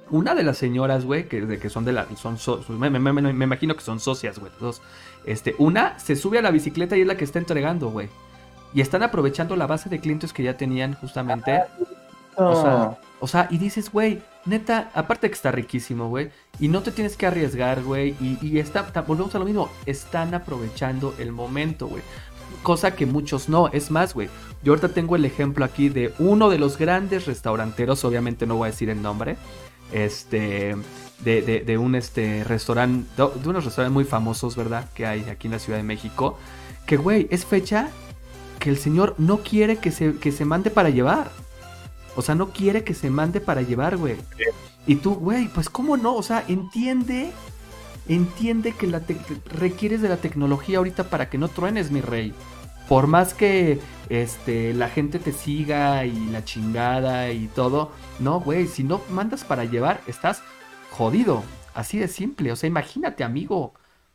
una de las señoras, güey, que, de que son de la. Son so- me, me- me- me imagino que son socias, güey. Dos. Este, una se sube a la bicicleta y es la que está entregando, güey. Y están aprovechando la base de clientes que ya tenían justamente. O sea, o sea, y dices, güey, neta, aparte que está riquísimo, güey, y no te tienes que arriesgar, güey, y, está, volvemos a lo mismo, están aprovechando el momento, güey. Cosa que muchos no, es más, güey. Yo ahorita tengo el ejemplo aquí de uno de los grandes restauranteros, obviamente no voy a decir el nombre, este, de, de, un este, restaurante, de unos restaurantes muy famosos, ¿verdad? Que hay aquí en la Ciudad de México, que, güey, es fecha que el señor no quiere que se, que se mande para llevar. O sea, no quiere que se mande para llevar, güey. Y tú, güey, pues cómo no, o sea, entiende, entiende que la requieres de la tecnología ahorita para que no truenes, mi rey. Por más que este, la gente te siga y la chingada y todo, no, güey, si no mandas para llevar, estás jodido. Así de simple, o sea, imagínate, amigo.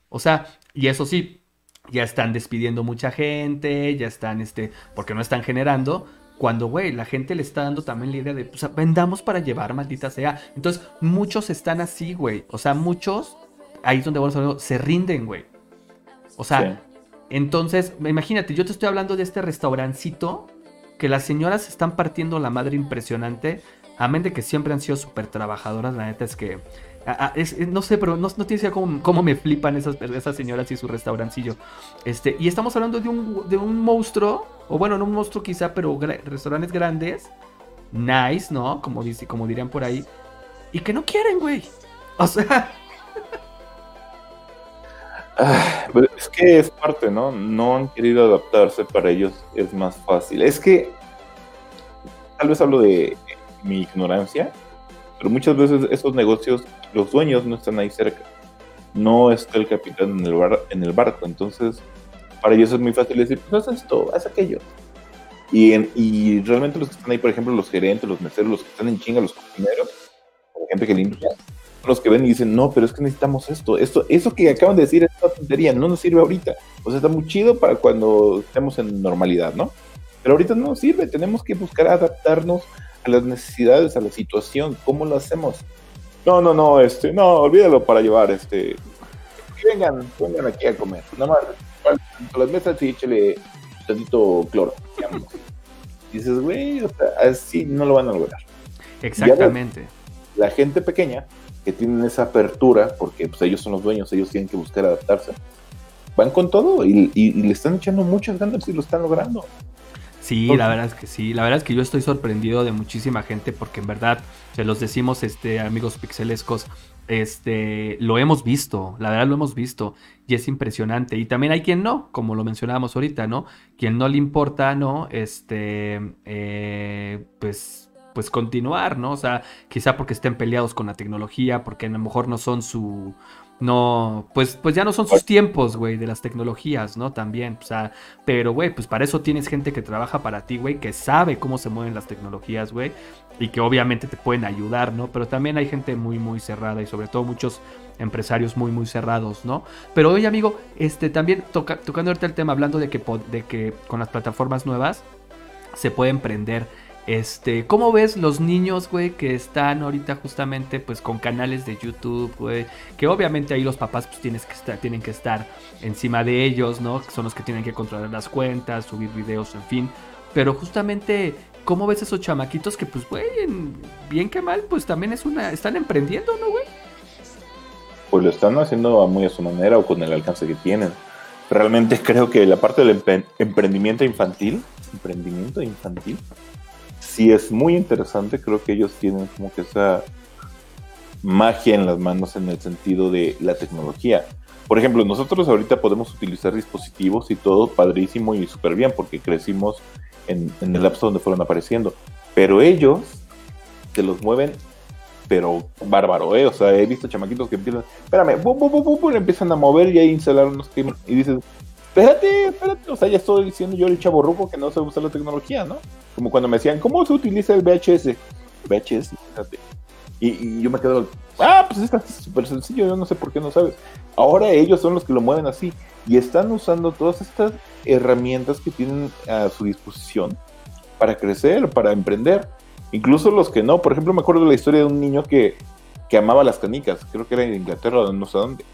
O sea, y eso sí, ya están despidiendo mucha gente, ya están, este, porque no están generando. Cuando, güey, la gente le está dando también la idea de, pues, vendamos para llevar, maldita sea. Entonces, muchos están así, güey. O sea, muchos, ahí es donde vamos a se rinden, güey. O sea, entonces, imagínate, yo te estoy hablando de este restaurancito que las señoras están partiendo la madre impresionante. Amén de que siempre han sido súper trabajadoras, la neta es que. A- a- es- es- no sé, pero no, no tienes idea cómo, cómo me flipan esas, esas señoras y su restaurancillo. Este, y estamos hablando de un, de un monstruo, o bueno, no un monstruo quizá, pero restaurantes grandes, nice, ¿no? Como, dice, como dirían por ahí, y que no quieren, güey. O sea, [laughs] Ah, pero es que es parte, ¿no? No han querido adaptarse, para ellos es más fácil. Es que tal vez hablo de mi ignorancia, pero muchas veces esos negocios, los dueños no están ahí cerca. No está el capitán en el, barco, entonces para ellos es muy fácil decir, pues haz esto, haz aquello. Y, en- y realmente los que están ahí, por ejemplo, los gerentes, los meseros, los que están en chinga, los cocineros, la gente que limpia, los que ven y dicen, no, pero es que necesitamos esto, esto, eso que acaban de decir es una tontería, no nos sirve ahorita. O sea, está muy chido para cuando estemos en normalidad, ¿no? Pero ahorita no nos sirve, tenemos que buscar adaptarnos a las necesidades, a la situación, ¿cómo lo hacemos? No, no, no, este, no, olvídalo para llevar, este, vengan, vengan aquí a comer, nada más, a las mesas y échale un tantito cloro, digamos. Y dices, güey, o sea, así no lo van a lograr exactamente. la gente pequeña que tienen esa apertura, porque pues, ellos son los dueños, ellos tienen que buscar adaptarse, van con todo y, y- y le están echando muchas ganas y lo están logrando. Sí, la verdad es que sí. La verdad es que yo estoy sorprendido de muchísima gente porque en verdad, se los decimos, este, amigos pixelescos, este, lo hemos visto, la verdad lo hemos visto y es impresionante. Y también hay quien no, como lo mencionábamos ahorita, ¿no? Quien no le importa, ¿no? Este, eh, pues, pues continuar, ¿no? O sea, quizá porque estén peleados con la tecnología, porque a lo mejor no son su, no, pues, pues ya no son sus tiempos, güey, de las tecnologías, ¿no? También, o sea, pero, güey, pues para eso tienes gente que trabaja para ti, güey, que sabe cómo se mueven las tecnologías, güey, y que obviamente te pueden ayudar, ¿no? Pero también hay gente muy, muy cerrada y sobre todo muchos empresarios muy, muy cerrados, ¿no? Pero oye, amigo, este, también toca- tocando ahorita el tema, hablando de que, de que con las plataformas nuevas se puede emprender. Este, ¿cómo ves los niños, güey, que están ahorita justamente pues con canales de YouTube, güey? Que obviamente ahí los papás pues tienes que estar, tienen que estar encima de ellos, ¿no? Son los que tienen que controlar las cuentas, subir videos, en fin. Pero justamente, ¿cómo ves esos chamaquitos que pues, güey, en- bien que mal, pues también es una, están emprendiendo, ¿no, güey? Pues lo están haciendo muy a su manera o con el alcance que tienen. Realmente [laughs] creo que la parte del empre- emprendimiento infantil, emprendimiento infantil, sí es muy interesante. Creo que ellos tienen como que esa magia en las manos en el sentido de la tecnología. Por ejemplo, nosotros ahorita podemos utilizar dispositivos y todo padrísimo y súper bien porque crecimos en, el lapso donde fueron apareciendo. Pero ellos se los mueven pero bárbaro, ¿eh? O sea, he visto chamaquitos que empiezan, espérame, bum, bum, bum, empiezan a mover y ahí instalaron unos y dices, espérate, espérate, o sea, ya estoy diciendo yo el chavo ruco que no sabe usar la tecnología, ¿no? Como cuando me decían, ¿cómo se utiliza el VHS? VHS, fíjate. Y, y yo me quedo, ah, pues está súper sencillo, yo no sé por qué no sabes. Ahora ellos son los que lo mueven así y están usando todas estas herramientas que tienen a su disposición para crecer, para emprender. Incluso los que no, por ejemplo, me acuerdo de la historia de un niño que, que amaba las canicas, creo que era en Inglaterra no sé dónde.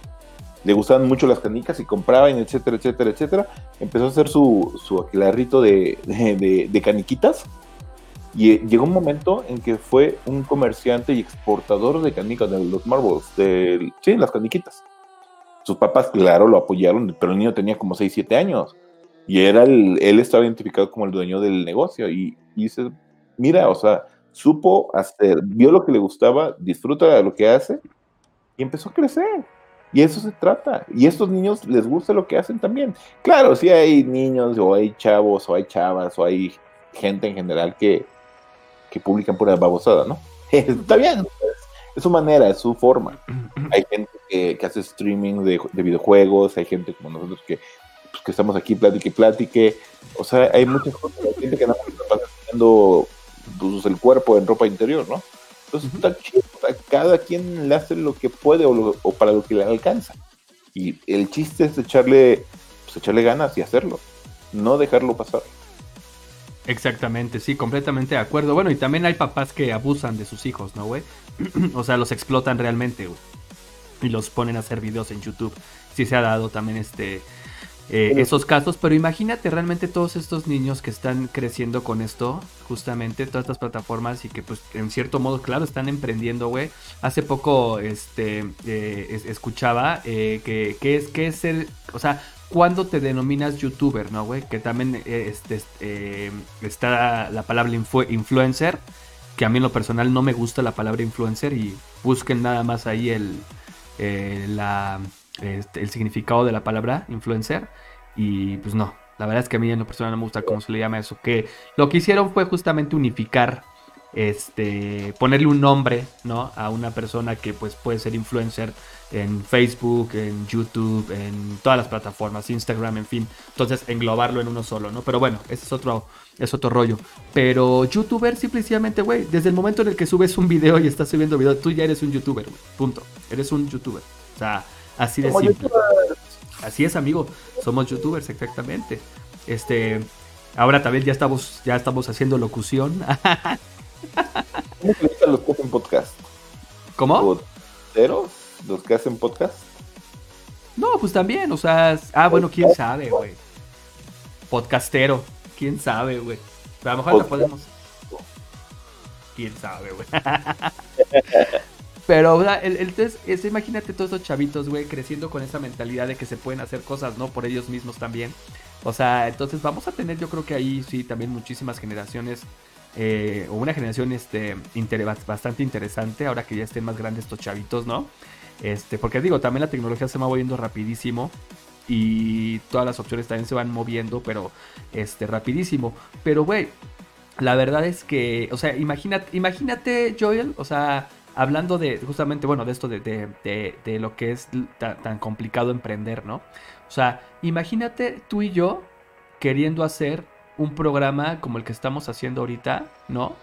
Le gustaban mucho las canicas y compraban, etcétera, etcétera, etcétera. Empezó a hacer su, su aquelarrito de, de, de- de caniquitas. Y eh, llegó un momento en que fue un comerciante y exportador de canicas, de los marbles, de, sí, las caniquitas. Sus papás, claro, lo apoyaron, pero el niño tenía como 6, 7 años. Y era el, él estaba identificado como el dueño del negocio. Y, y dice, mira, o sea, supo hacer, vio lo que le gustaba, disfruta de lo que hace y empezó a crecer. Y eso se trata. Y a estos niños les gusta lo que hacen también. Claro, sí hay niños o hay chavos o hay chavas o hay gente en general que, que publican pura babosada, ¿no? [laughs] Está bien, es, es su manera, es su forma. Hay gente que, que hace streaming de, de videojuegos, hay gente como nosotros que, pues, que estamos aquí, platique, platique. O sea, hay muchas cosas. Hay gente que nada más pasa enseñando pues, el cuerpo en ropa interior, ¿no? Entonces está chido. o sea, cada quien le hace lo que puede o, lo- o para lo que le alcanza. Y el chiste es echarle, pues, echarle ganas y hacerlo. No dejarlo pasar. Exactamente, sí, completamente de acuerdo. Bueno, y también hay papás que abusan de sus hijos, ¿no, güey? [clears throat] o sea, los explotan realmente, güey. Y los ponen a hacer videos en YouTube. Sí se ha dado también este eh, esos casos, pero imagínate realmente todos estos niños que están creciendo con esto, justamente, todas estas plataformas y que pues en cierto modo, claro, están emprendiendo, güey. Hace poco, este, eh, es- escuchaba eh, que, que es, que es ser, o sea, cuando te denominas youtuber, ¿no, güey? Que también este, está la palabra influ- influencer, que a mí en lo personal no me gusta la palabra influencer y busquen nada más ahí el, la, este, el significado de la palabra influencer. Y pues no, la verdad es que a mí en lo personal no me gusta cómo se le llama eso, que lo que hicieron fue justamente unificar este ponerle un nombre no a una persona que pues puede ser influencer en Facebook en YouTube en todas las plataformas Instagram en fin. Entonces englobarlo en uno solo no pero bueno ese es otro es otro rollo. Pero youtuber simplemente güey desde el momento en el que subes un video y estás subiendo video tú ya eres un youtuber güey punto. Eres un youtuber. O sea así de simple Así es, amigo. Somos youtubers, exactamente. Este, ahora también ya estamos, ya estamos haciendo locución. [laughs] ¿Cómo se los que hacen podcast? ¿Cómo? ¿Los que hacen podcast? No, pues también, o sea, ah, bueno, quién sabe, güey. Podcastero, quién sabe, güey. Pero a lo mejor la podemos. Quién sabe, güey. [laughs] Pero, o sea, el, el test es, imagínate todos esos chavitos, güey, creciendo con esa mentalidad de que se pueden hacer cosas, ¿no? Por ellos mismos también. O sea, entonces vamos a tener, yo creo que ahí sí, también muchísimas generaciones, eh, o una generación este, bastante interesante, ahora que ya estén más grandes estos chavitos, ¿no? Este, porque digo, también la tecnología se va moviendo rapidísimo y todas las opciones también se van moviendo, pero este, rapidísimo. Pero, güey, la verdad es que, o sea, imagínate, imagínate, Joel, o sea, hablando de, justamente, bueno, de esto de, de, de- de lo que es ta- tan, complicado emprender, ¿no? O sea, imagínate tú y yo queriendo hacer un programa como el que estamos haciendo ahorita, ¿no?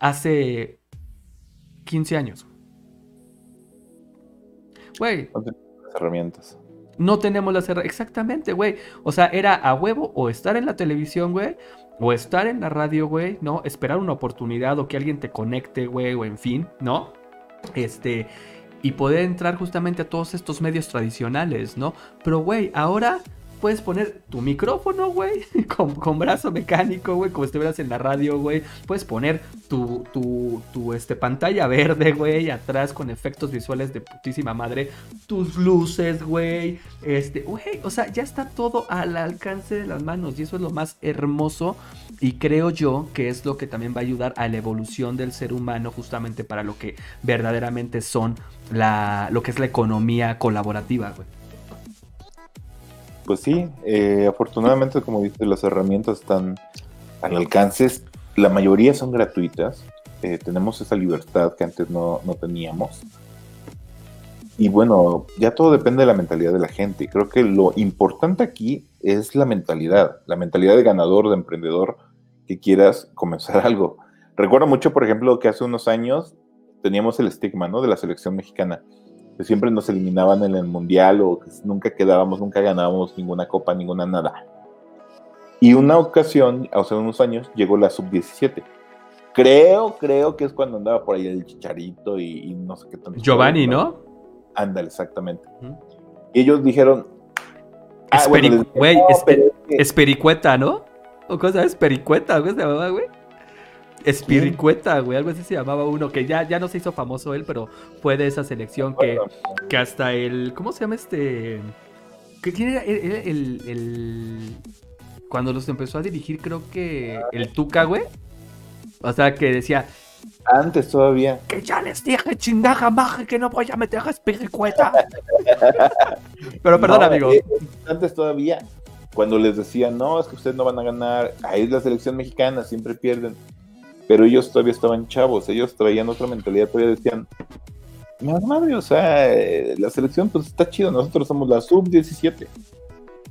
Hace 15 años. Güey, No tenemos las herramientas. no tenemos las herramientas. Exactamente, güey. O sea, era a huevo o estar en la televisión, güey. O estar en la radio, güey, ¿no? Esperar una oportunidad o que alguien te conecte, güey, o en fin, ¿no? Este. Y poder entrar justamente a todos estos medios tradicionales, ¿no? Pero, güey, ahora puedes poner tu micrófono, güey, [laughs] con, con brazo mecánico, güey, como si estuvieras en la radio, güey. Puedes poner tu, tu, tu este, pantalla verde, güey, atrás con efectos visuales de putísima madre. Tus luces, güey. Este, güey, o sea, ya está todo al alcance de las manos. Y eso es lo más hermoso. Y creo yo que es lo que también va a ayudar a la evolución del ser humano, justamente para lo que verdaderamente son la, lo que es la economía colaborativa, güey. Pues sí, eh, afortunadamente, como dices, las herramientas están al alcance. La mayoría son gratuitas. eh, tenemos esa libertad que antes no, no teníamos. Y bueno, ya todo depende de la mentalidad de la gente. Creo que lo importante aquí es la mentalidad, la mentalidad de ganador, de emprendedor, que quieras comenzar [laughs] algo. Recuerdo mucho, por ejemplo, que hace unos años teníamos el estigma, ¿no? De la selección mexicana, que siempre nos eliminaban en el mundial o que nunca quedábamos, nunca ganábamos ninguna copa, ninguna nada. Y una ocasión, hace unos años, llegó la sub-17. Creo, creo que es cuando andaba por ahí el chicharito y, y no sé qué tanto. Giovanni, ¿no? Ándale, exactamente. Y ellos dijeron. ah, bueno, dije, güey, "No, es- es que- Espericueta, ¿no? ¿O cosa? Espericueta, ¿cómo se llamaba, güey? Espiricueta, güey, algo así se llamaba uno, que ya, ya no se hizo famoso él, pero fue de esa selección que, que hasta el. ¿Cómo se llama este? ¿Qué- ¿Quién era el, el- Cuando los empezó a dirigir, creo que el Tuca, güey. O sea, que decía, antes todavía. que ya les dije, chingaja maje, que no voy a meter a Espiricueta. [laughs] pero perdón, No, amigo. eh, antes todavía, cuando les decían, no, es que ustedes no van a ganar, ahí es la selección mexicana, siempre pierden. Pero ellos todavía estaban chavos, ellos traían otra mentalidad, todavía decían, "No, madre, o sea, eh, la selección pues está chido, nosotros somos la sub-17.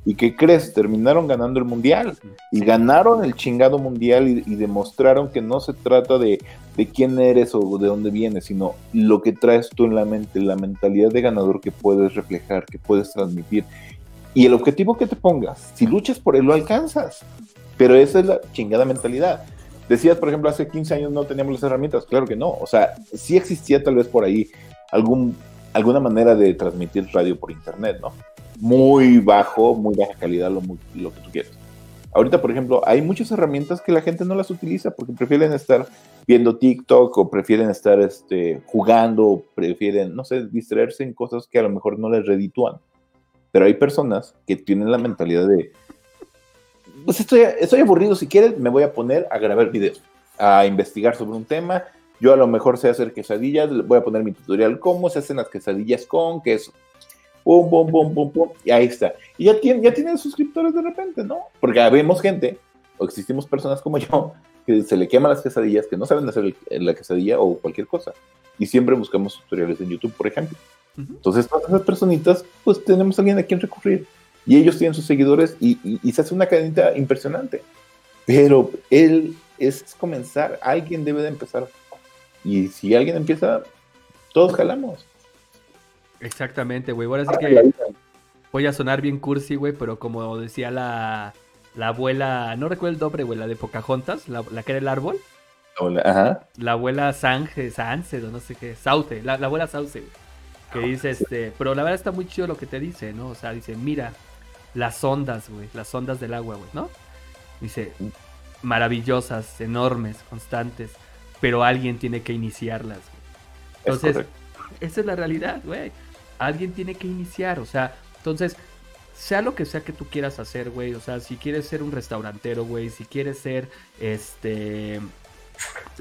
¿Y qué crees? Terminaron ganando el mundial. Y ganaron el chingado mundial y, y demostraron que no se trata de, de quién eres o de dónde vienes, sino lo que traes tú en la mente, la mentalidad de ganador que puedes reflejar, que puedes transmitir. Y el objetivo que te pongas, si luchas por él, lo alcanzas. Pero esa es la chingada mentalidad. Decías, por ejemplo, hace 15 años no teníamos las herramientas. Claro que no. O sea, sí existía tal vez por ahí algún, alguna manera de transmitir radio por internet, ¿no? Muy bajo, muy baja calidad, lo, mu- lo que tú quieras. Ahorita, por ejemplo, hay muchas herramientas que la gente no las utiliza porque prefieren estar viendo TikTok o prefieren estar este, jugando o prefieren, no sé, distraerse en cosas que a lo mejor no les reditúan. Pero hay personas que tienen la mentalidad de, pues estoy, estoy aburrido, si quieres me voy a poner a grabar videos, a investigar sobre un tema. Yo a lo mejor sé hacer quesadillas, voy a poner mi tutorial cómo se hacen las quesadillas con queso. Pum, pum, pum, pum, pum, y ahí está. Y ya tienen, ya tienen suscriptores de repente, ¿no? Porque vemos gente, o existimos personas como yo, que se le queman las quesadillas, que no saben hacer el- la quesadilla o cualquier cosa. Y siempre buscamos tutoriales en YouTube, por ejemplo. Entonces, todas esas personitas, pues tenemos a alguien a quien recurrir. Y ellos tienen sus seguidores y, y- y se hace una cadenita impresionante. Pero él es comenzar, alguien debe de empezar. Y si alguien empieza, todos jalamos. Exactamente, güey. Ahora sí que voy a sonar bien cursi, güey, pero como decía la, la abuela, no recuerdo el nombre, güey, la de Pocahontas, la, la que era el árbol, Hola, Ajá. la abuela Sange, Sánchez, o no sé qué, Sauce, la, la abuela Sauce, güey, que dice, este, pero la verdad está muy chido lo que te dice, ¿no? O sea, dice, mira, las ondas, güey, las ondas del agua, güey, ¿no? Dice, maravillosas, enormes, constantes, pero alguien tiene que iniciarlas, güey. Es Entonces, correcto. esa es la realidad, güey. Alguien tiene que iniciar, o sea, entonces, sea lo que sea que tú quieras hacer, güey, o sea, si quieres ser un restaurantero, güey, si quieres ser, este,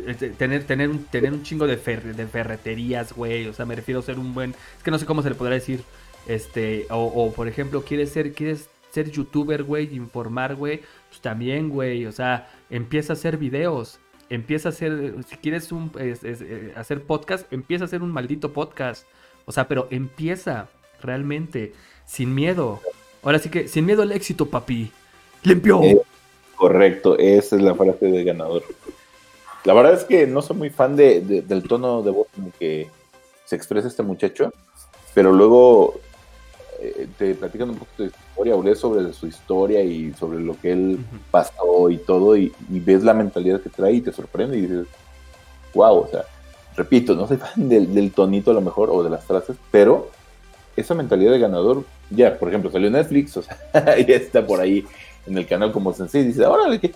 este, tener, tener, un, tener un chingo de, fer- de ferreterías, güey, o sea, me refiero a ser un buen, es que no sé cómo se le podrá decir, este, o, o, por ejemplo, quieres ser, quieres ser youtuber, güey, informar, güey, pues también, güey, o sea, empieza a hacer videos, empieza a hacer, si quieres un, eh, hacer podcast, empieza a hacer un maldito podcast, o sea, pero empieza realmente, sin miedo, ahora sí que, sin miedo al éxito, papi, limpio. Correcto, esa es la frase de ganador. La verdad es que no soy muy fan de- del tono de voz en el que se expresa este muchacho, pero luego eh, te platican un poquito de su historia, lees sobre su historia y sobre lo que él pasó y todo, y, y ves la mentalidad que trae y te sorprende y dices, wow, o sea, repito, no soy [laughs] fan del, del tonito a lo mejor o de las frases, pero esa mentalidad de ganador, ya, por ejemplo, salió Netflix, o sea, [laughs] ya está por ahí en el canal como Sensei, dice, órale, qué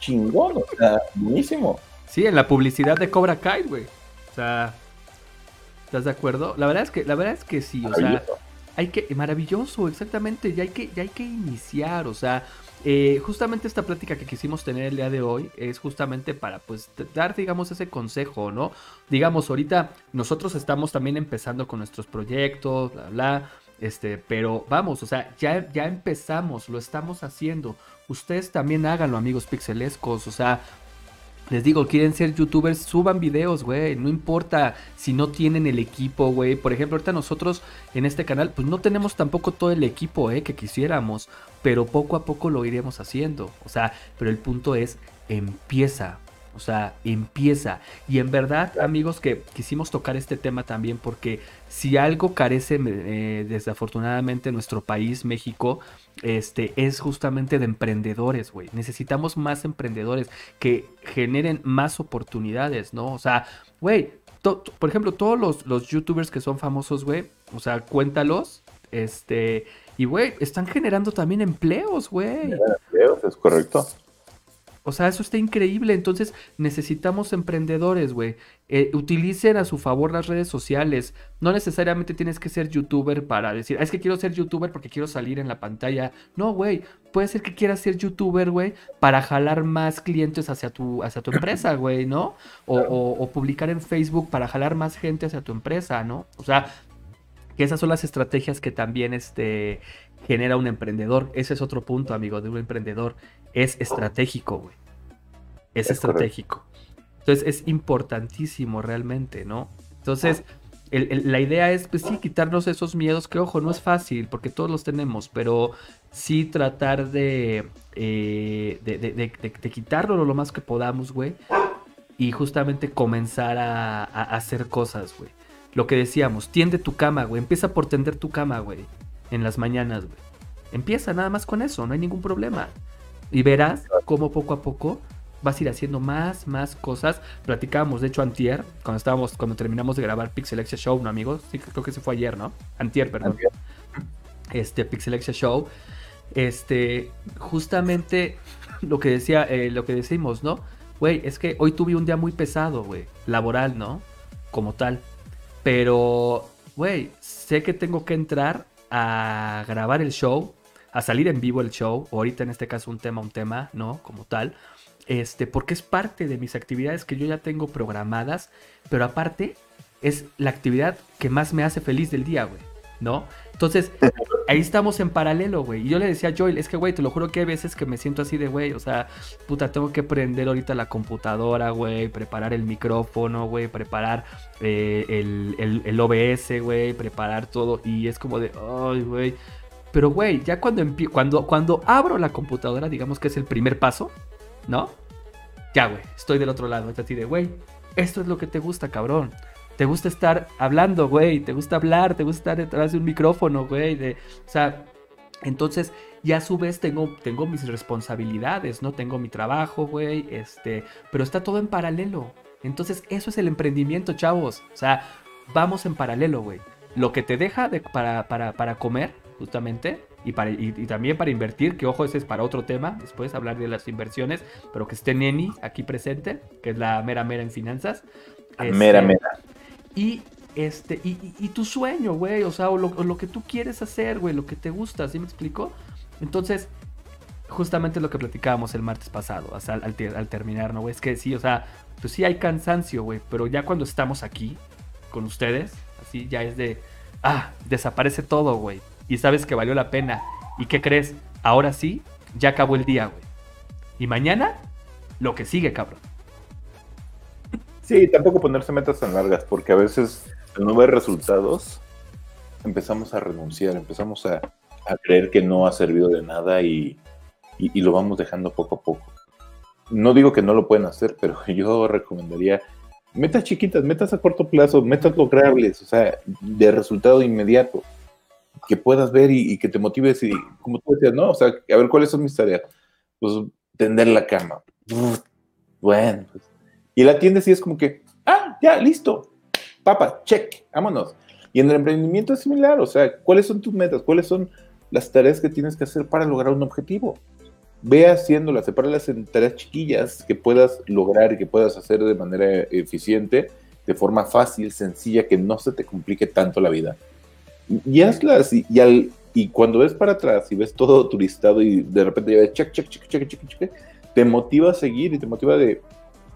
chingón, o sea, buenísimo. Sí, en la publicidad de Cobra Kai, güey. O sea, ¿estás de acuerdo? La verdad es que, la verdad es que sí, o sea. Hay que, maravilloso, exactamente, ya hay que, ya hay que iniciar, o sea, eh, justamente esta plática que quisimos tener el día de hoy es justamente para, pues, dar, digamos, ese consejo, ¿no? Digamos, ahorita nosotros estamos también empezando con nuestros proyectos, bla, bla, este, pero vamos, o sea, ya, ya empezamos, lo estamos haciendo. Ustedes también háganlo, amigos pixelescos, o sea, Les digo, quieren ser youtubers, suban videos, güey. No importa si no tienen el equipo, güey. Por ejemplo, ahorita nosotros en este canal, pues no tenemos tampoco todo el equipo, eh, que quisiéramos. Pero poco a poco lo iremos haciendo. O sea, pero el punto es, empieza. O sea, empieza. Y en verdad, amigos, que quisimos tocar este tema también porque si algo carece eh, desafortunadamente nuestro país, México, este, es justamente de emprendedores, güey. Necesitamos más emprendedores que generen más oportunidades, ¿no? O sea, güey, por ejemplo, todos los, los youtubers que son famosos, güey, o sea, cuéntalos, este, y güey, están generando también empleos, güey. Empleos, es correcto. O sea, eso está increíble. Entonces, necesitamos emprendedores, güey. Eh, utilicen a su favor las redes sociales. No necesariamente tienes que ser youtuber para decir, ah, es que quiero ser youtuber porque quiero salir en la pantalla. No, güey. Puede ser que quieras ser youtuber, güey, para jalar más clientes hacia tu, hacia tu [clears throat] empresa, güey, ¿no? O, o, publicar en Facebook para jalar más gente hacia tu empresa, ¿no? O sea, que esas son las estrategias que también este, genera un emprendedor. Ese es otro punto, amigo, de un emprendedor. Es estratégico, güey. Es, estratégico. Entonces es importantísimo realmente, ¿no? Entonces, la idea es, pues sí, quitarnos esos miedos, que ojo, no es fácil, porque todos los tenemos, pero sí tratar de, eh, de, de, quitarlo lo más que podamos, güey. Y justamente comenzar a, a hacer cosas, güey. Lo que decíamos, tiende tu cama, güey. Empieza por tender tu cama, güey en las mañanas, güey. Empieza nada más con eso, no hay ningún problema. Y verás cómo poco a poco vas a ir haciendo más, más cosas. Platicábamos, de hecho, antier, cuando estábamos, cuando terminamos de grabar Pixelexia Show, ¿no, amigos? Sí, creo que se fue ayer, ¿no? Antier, perdón. Este, Pixelexia Show. Este, justamente lo que decía, eh, lo que decimos, ¿no? Güey, es que hoy tuve un día muy pesado, güey. Laboral, ¿no? Como tal. Pero, güey, sé que tengo que entrar a grabar el show, a salir en vivo el show, o ahorita en este caso un tema, un tema, ¿no? Como tal. Este, porque es parte de mis actividades que yo ya tengo programadas, pero aparte es la actividad que más me hace feliz del día, güey, ¿no? Entonces, ahí estamos en paralelo, güey. Y yo le decía a Joel, es que, güey, te lo juro que hay veces que me siento así de, güey, o sea, puta, tengo que prender ahorita la computadora, güey, preparar el micrófono, güey, preparar eh, el, el, OBS, güey, preparar todo. Y es como de, ay, güey. Pero, güey, ya cuando, cuando, cuando abro la computadora, digamos que es el primer paso, ¿no? Ya, güey, estoy del otro lado. Es así de, güey, esto es lo que te gusta, cabrón te gusta estar hablando, güey, te gusta hablar, te gusta estar detrás de un micrófono, güey, o sea, entonces, y a su vez tengo, tengo mis responsabilidades, ¿no? Tengo mi trabajo, güey, este, pero está todo en paralelo. Entonces, eso es el emprendimiento, chavos. O sea, vamos en paralelo, güey. Lo que te deja de, para, para, para, comer, justamente, y, para, y, también para invertir, que ojo, ese es para otro tema, después hablar de las inversiones, pero que esté Neni aquí presente, que es la mera mera en finanzas. mera este, mera y este, y, tu sueño, güey, o sea, o lo, que tú quieres hacer, güey, lo que te gusta, ¿sí me explico? Entonces, justamente lo que platicábamos el martes pasado, al, terminar, ¿no, güey? Es que sí, o sea, pues sí hay cansancio, güey, pero ya cuando estamos aquí con ustedes, así ya es de, ah, desaparece todo, güey, y sabes que valió la pena. ¿Y qué crees? Ahora sí, ya acabó el día, güey. Y mañana, lo que sigue, cabrón. Sí, tampoco ponerse metas tan largas, porque a veces al no ver resultados, empezamos a renunciar, empezamos a, creer que no ha servido de nada y, lo vamos dejando poco a poco. No digo que no lo pueden hacer, pero [laughs] yo recomendaría metas chiquitas, metas a corto plazo, metas logrables, o sea, de resultado inmediato, que puedas ver y, que te motives y como tú decías, ¿no? O sea, a ver cuáles son mis tareas. Pues tender la cama. Bueno, pues y la tienda sí es como que, ah, ya, listo, papa, check, vámonos. Y en el emprendimiento es similar, o sea, ¿cuáles son tus metas? ¿Cuáles son las tareas que tienes que hacer para lograr un objetivo? Ve haciéndolas, sepáralas en tareas chiquillas que puedas lograr y que puedas hacer de manera eficiente, de forma fácil, sencilla, que no se te complique tanto la vida. Y, hazlas y, y, y cuando ves para atrás y ves todo tu listado y de repente ya ves check, check, check, check, check, te motiva a seguir y te motiva de,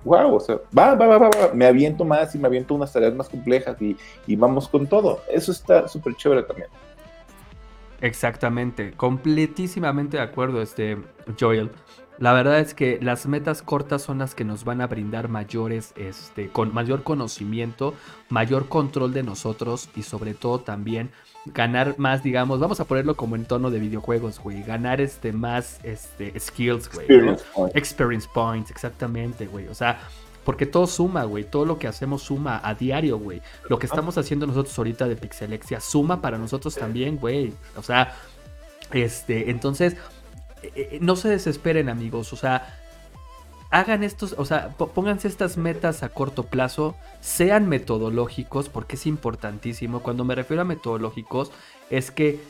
wow, o sea, va, va, va, va, me aviento más y me aviento unas tareas más complejas y, y vamos con todo. Eso está súper chévere también. Exactamente, completísimamente de acuerdo, este Joel. La verdad es que las metas cortas son las que nos van a brindar mayores, este, con mayor conocimiento, mayor control de nosotros y sobre todo también ganar más, digamos, vamos a ponerlo como en tono de videojuegos, güey, ganar este más este skills, güey, ¿no? Experience point. Experience points, exactamente, güey. O sea, porque todo suma, güey. Todo lo que hacemos suma a diario, güey. Lo que estamos haciendo nosotros ahorita de Pixelexia suma para nosotros también, güey. O sea, este, entonces, eh, eh, no se desesperen, amigos. O sea, hagan estos, o sea, pónganse estas metas a corto plazo, sean metodológicos, porque es importantísimo. Cuando me refiero a metodológicos, es que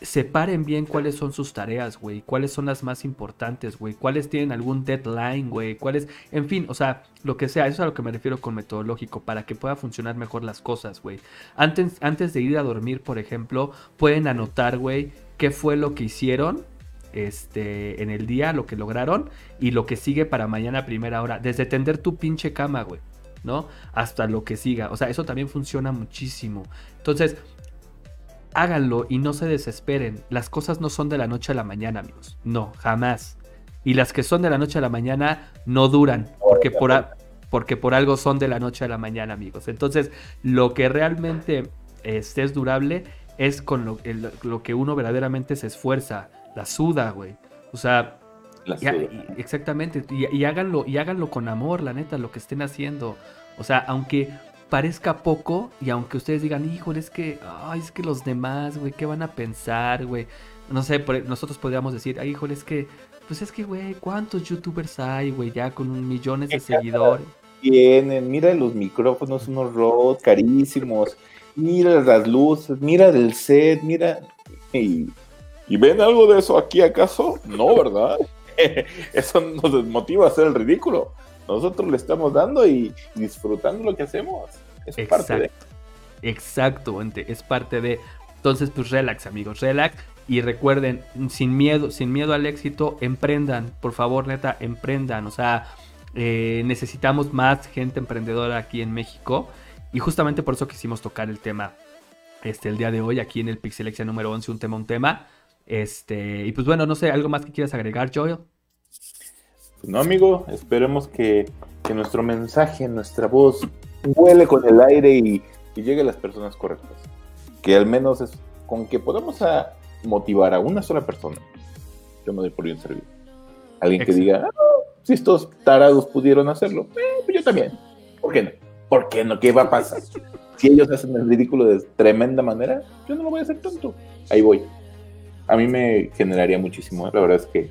separen bien cuáles son sus tareas, güey, cuáles son las más importantes, güey, cuáles tienen algún deadline, güey, cuáles, en fin, o sea, lo que sea, eso es a lo que me refiero con metodológico, para que pueda funcionar mejor las cosas, güey. Antes, antes de ir a dormir, por ejemplo, pueden anotar, güey, qué fue lo que hicieron este, en el día, lo que lograron y lo que sigue para mañana a primera hora, desde tender tu pinche cama, güey. ¿No? Hasta lo que siga. O sea, eso también funciona muchísimo. Entonces, háganlo y no se desesperen. Las cosas no son de la noche a la mañana, amigos. No, jamás. Y las que son de la noche a la mañana no duran, porque por, porque por algo son de la noche a la mañana, amigos. Entonces, lo que realmente este, es durable es con lo, lo que uno verdaderamente se esfuerza, la suda, güey. O sea, La suda. y- exactamente. Y, y háganlo, y háganlo con amor, la neta, lo que estén haciendo. O sea, aunque parezca poco y aunque ustedes digan, híjole, es que, ay, es que los demás, güey, ¿qué van a pensar, güey? No sé, por- nosotros podríamos decir, ay, híjole, es que, pues es que, güey, ¿cuántos youtubers hay, güey, ya con millones de seguidores? Tienen, mira los micrófonos, unos Rode carísimos, mira las luces, mira el set, mira. Y, ¿y ven algo de eso aquí acaso? No, ¿verdad? [laughs] eso nos desmotiva a hacer el ridículo. Nosotros le estamos dando y disfrutando lo que hacemos. Es parte de. Exacto. Exacto, ente, es parte de. Entonces, pues relax, amigos, relax. Y recuerden, sin miedo, sin miedo al éxito, emprendan, por favor, neta, emprendan. O sea, eh, necesitamos más gente emprendedora aquí en México. Y justamente por eso quisimos tocar el tema este, el día de hoy, aquí en el Pixelexia número 11, un tema, un tema. Este, y pues bueno, no sé, ¿algo más que quieras agregar, Joel? Pues no, amigo, esperemos que, que nuestro mensaje, nuestra voz, huele con el aire y, y llegue a las personas correctas. Que al menos es con que podamos a motivar a una sola persona. Yo me doy por bien servido. Alguien que diga, "Ah, si estos tarados pudieron hacerlo, eh, pues yo también. ¿Por qué no? ¿Por qué no? ¿Qué va a pasar? Si ellos hacen el ridículo de tremenda manera, yo no lo voy a hacer tanto. Ahí voy. A mí me generaría muchísimo. ¿eh? La verdad es que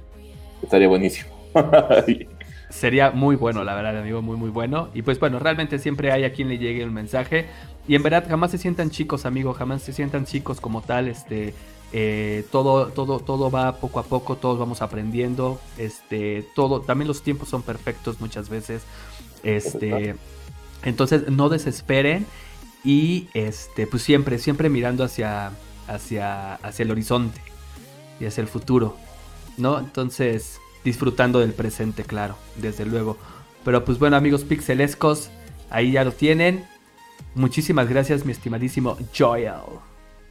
estaría buenísimo. [laughs] Sería muy bueno, la verdad, amigo, muy, muy bueno. Y pues bueno, realmente siempre hay a quien le llegue el mensaje. Y en verdad, jamás se sientan chicos, amigo, jamás se sientan chicos como tal. Este, eh, todo, todo, todo va poco a poco, todos vamos aprendiendo. Este, todo, también los tiempos son perfectos muchas veces. Este, entonces no desesperen y este, pues siempre, siempre mirando hacia, hacia, hacia el horizonte y hacia el futuro, ¿no? Entonces disfrutando del presente, claro, desde luego. Pero pues bueno, amigos pixelescos, ahí ya lo tienen. Muchísimas gracias, mi estimadísimo Joel.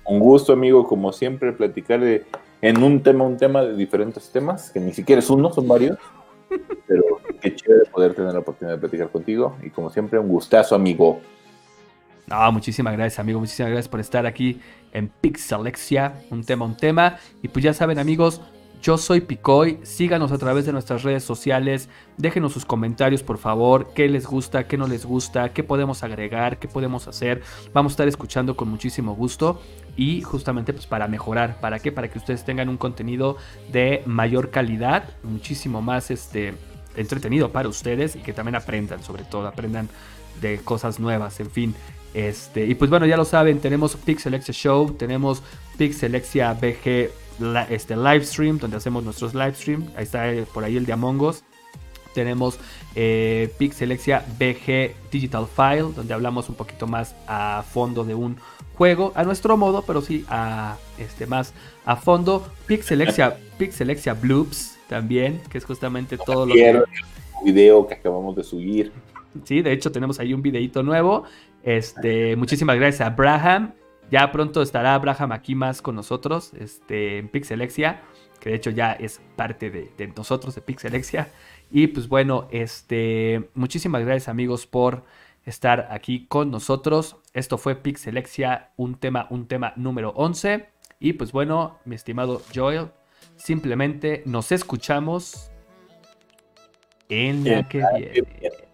Un gusto, amigo, como siempre, platicar de, en un tema, un tema de diferentes temas, que ni siquiera es uno, son varios. [laughs] Pero qué chévere poder tener la oportunidad de platicar contigo. Y como siempre, un gustazo, amigo. No, muchísimas gracias, amigo. Muchísimas gracias por estar aquí en Pixelexia. Un tema, un tema. Y pues ya saben, amigos, yo soy Picoy. Síganos a través de nuestras redes sociales. Déjenos sus comentarios, por favor. ¿Qué les gusta? ¿Qué no les gusta? ¿Qué podemos agregar? ¿Qué podemos hacer? Vamos a estar escuchando con muchísimo gusto. Y justamente pues para mejorar. ¿Para qué? Para que ustedes tengan un contenido de mayor calidad. Muchísimo más este, entretenido para ustedes. Y que también aprendan, sobre todo. Aprendan de cosas nuevas. En fin. Este, y pues bueno, ya lo saben, tenemos Pixelexia Show, tenemos Pixelexia BG este, live stream, donde hacemos nuestros live stream. Ahí está eh, por ahí el de Among Us. Tenemos eh, Pixelexia BG Digital File, donde hablamos un poquito más a fondo de un juego, a nuestro modo, pero sí a este más a fondo. Pixelexia, Pixelexia Bloops también, que es justamente todo lo que video que acabamos de subir. Sí, de hecho tenemos ahí un videito nuevo. Este, muchísimas gracias a Abraham. Ya pronto estará Abraham aquí más con nosotros, este, en Pixelexia. que de hecho ya es parte de, de nosotros, de Pixelexia. Y pues bueno, este, muchísimas gracias amigos por estar aquí con nosotros. Esto fue Pixelexia, un tema, un tema número 11. Y pues bueno, mi estimado Joel, simplemente nos escuchamos en la que viene.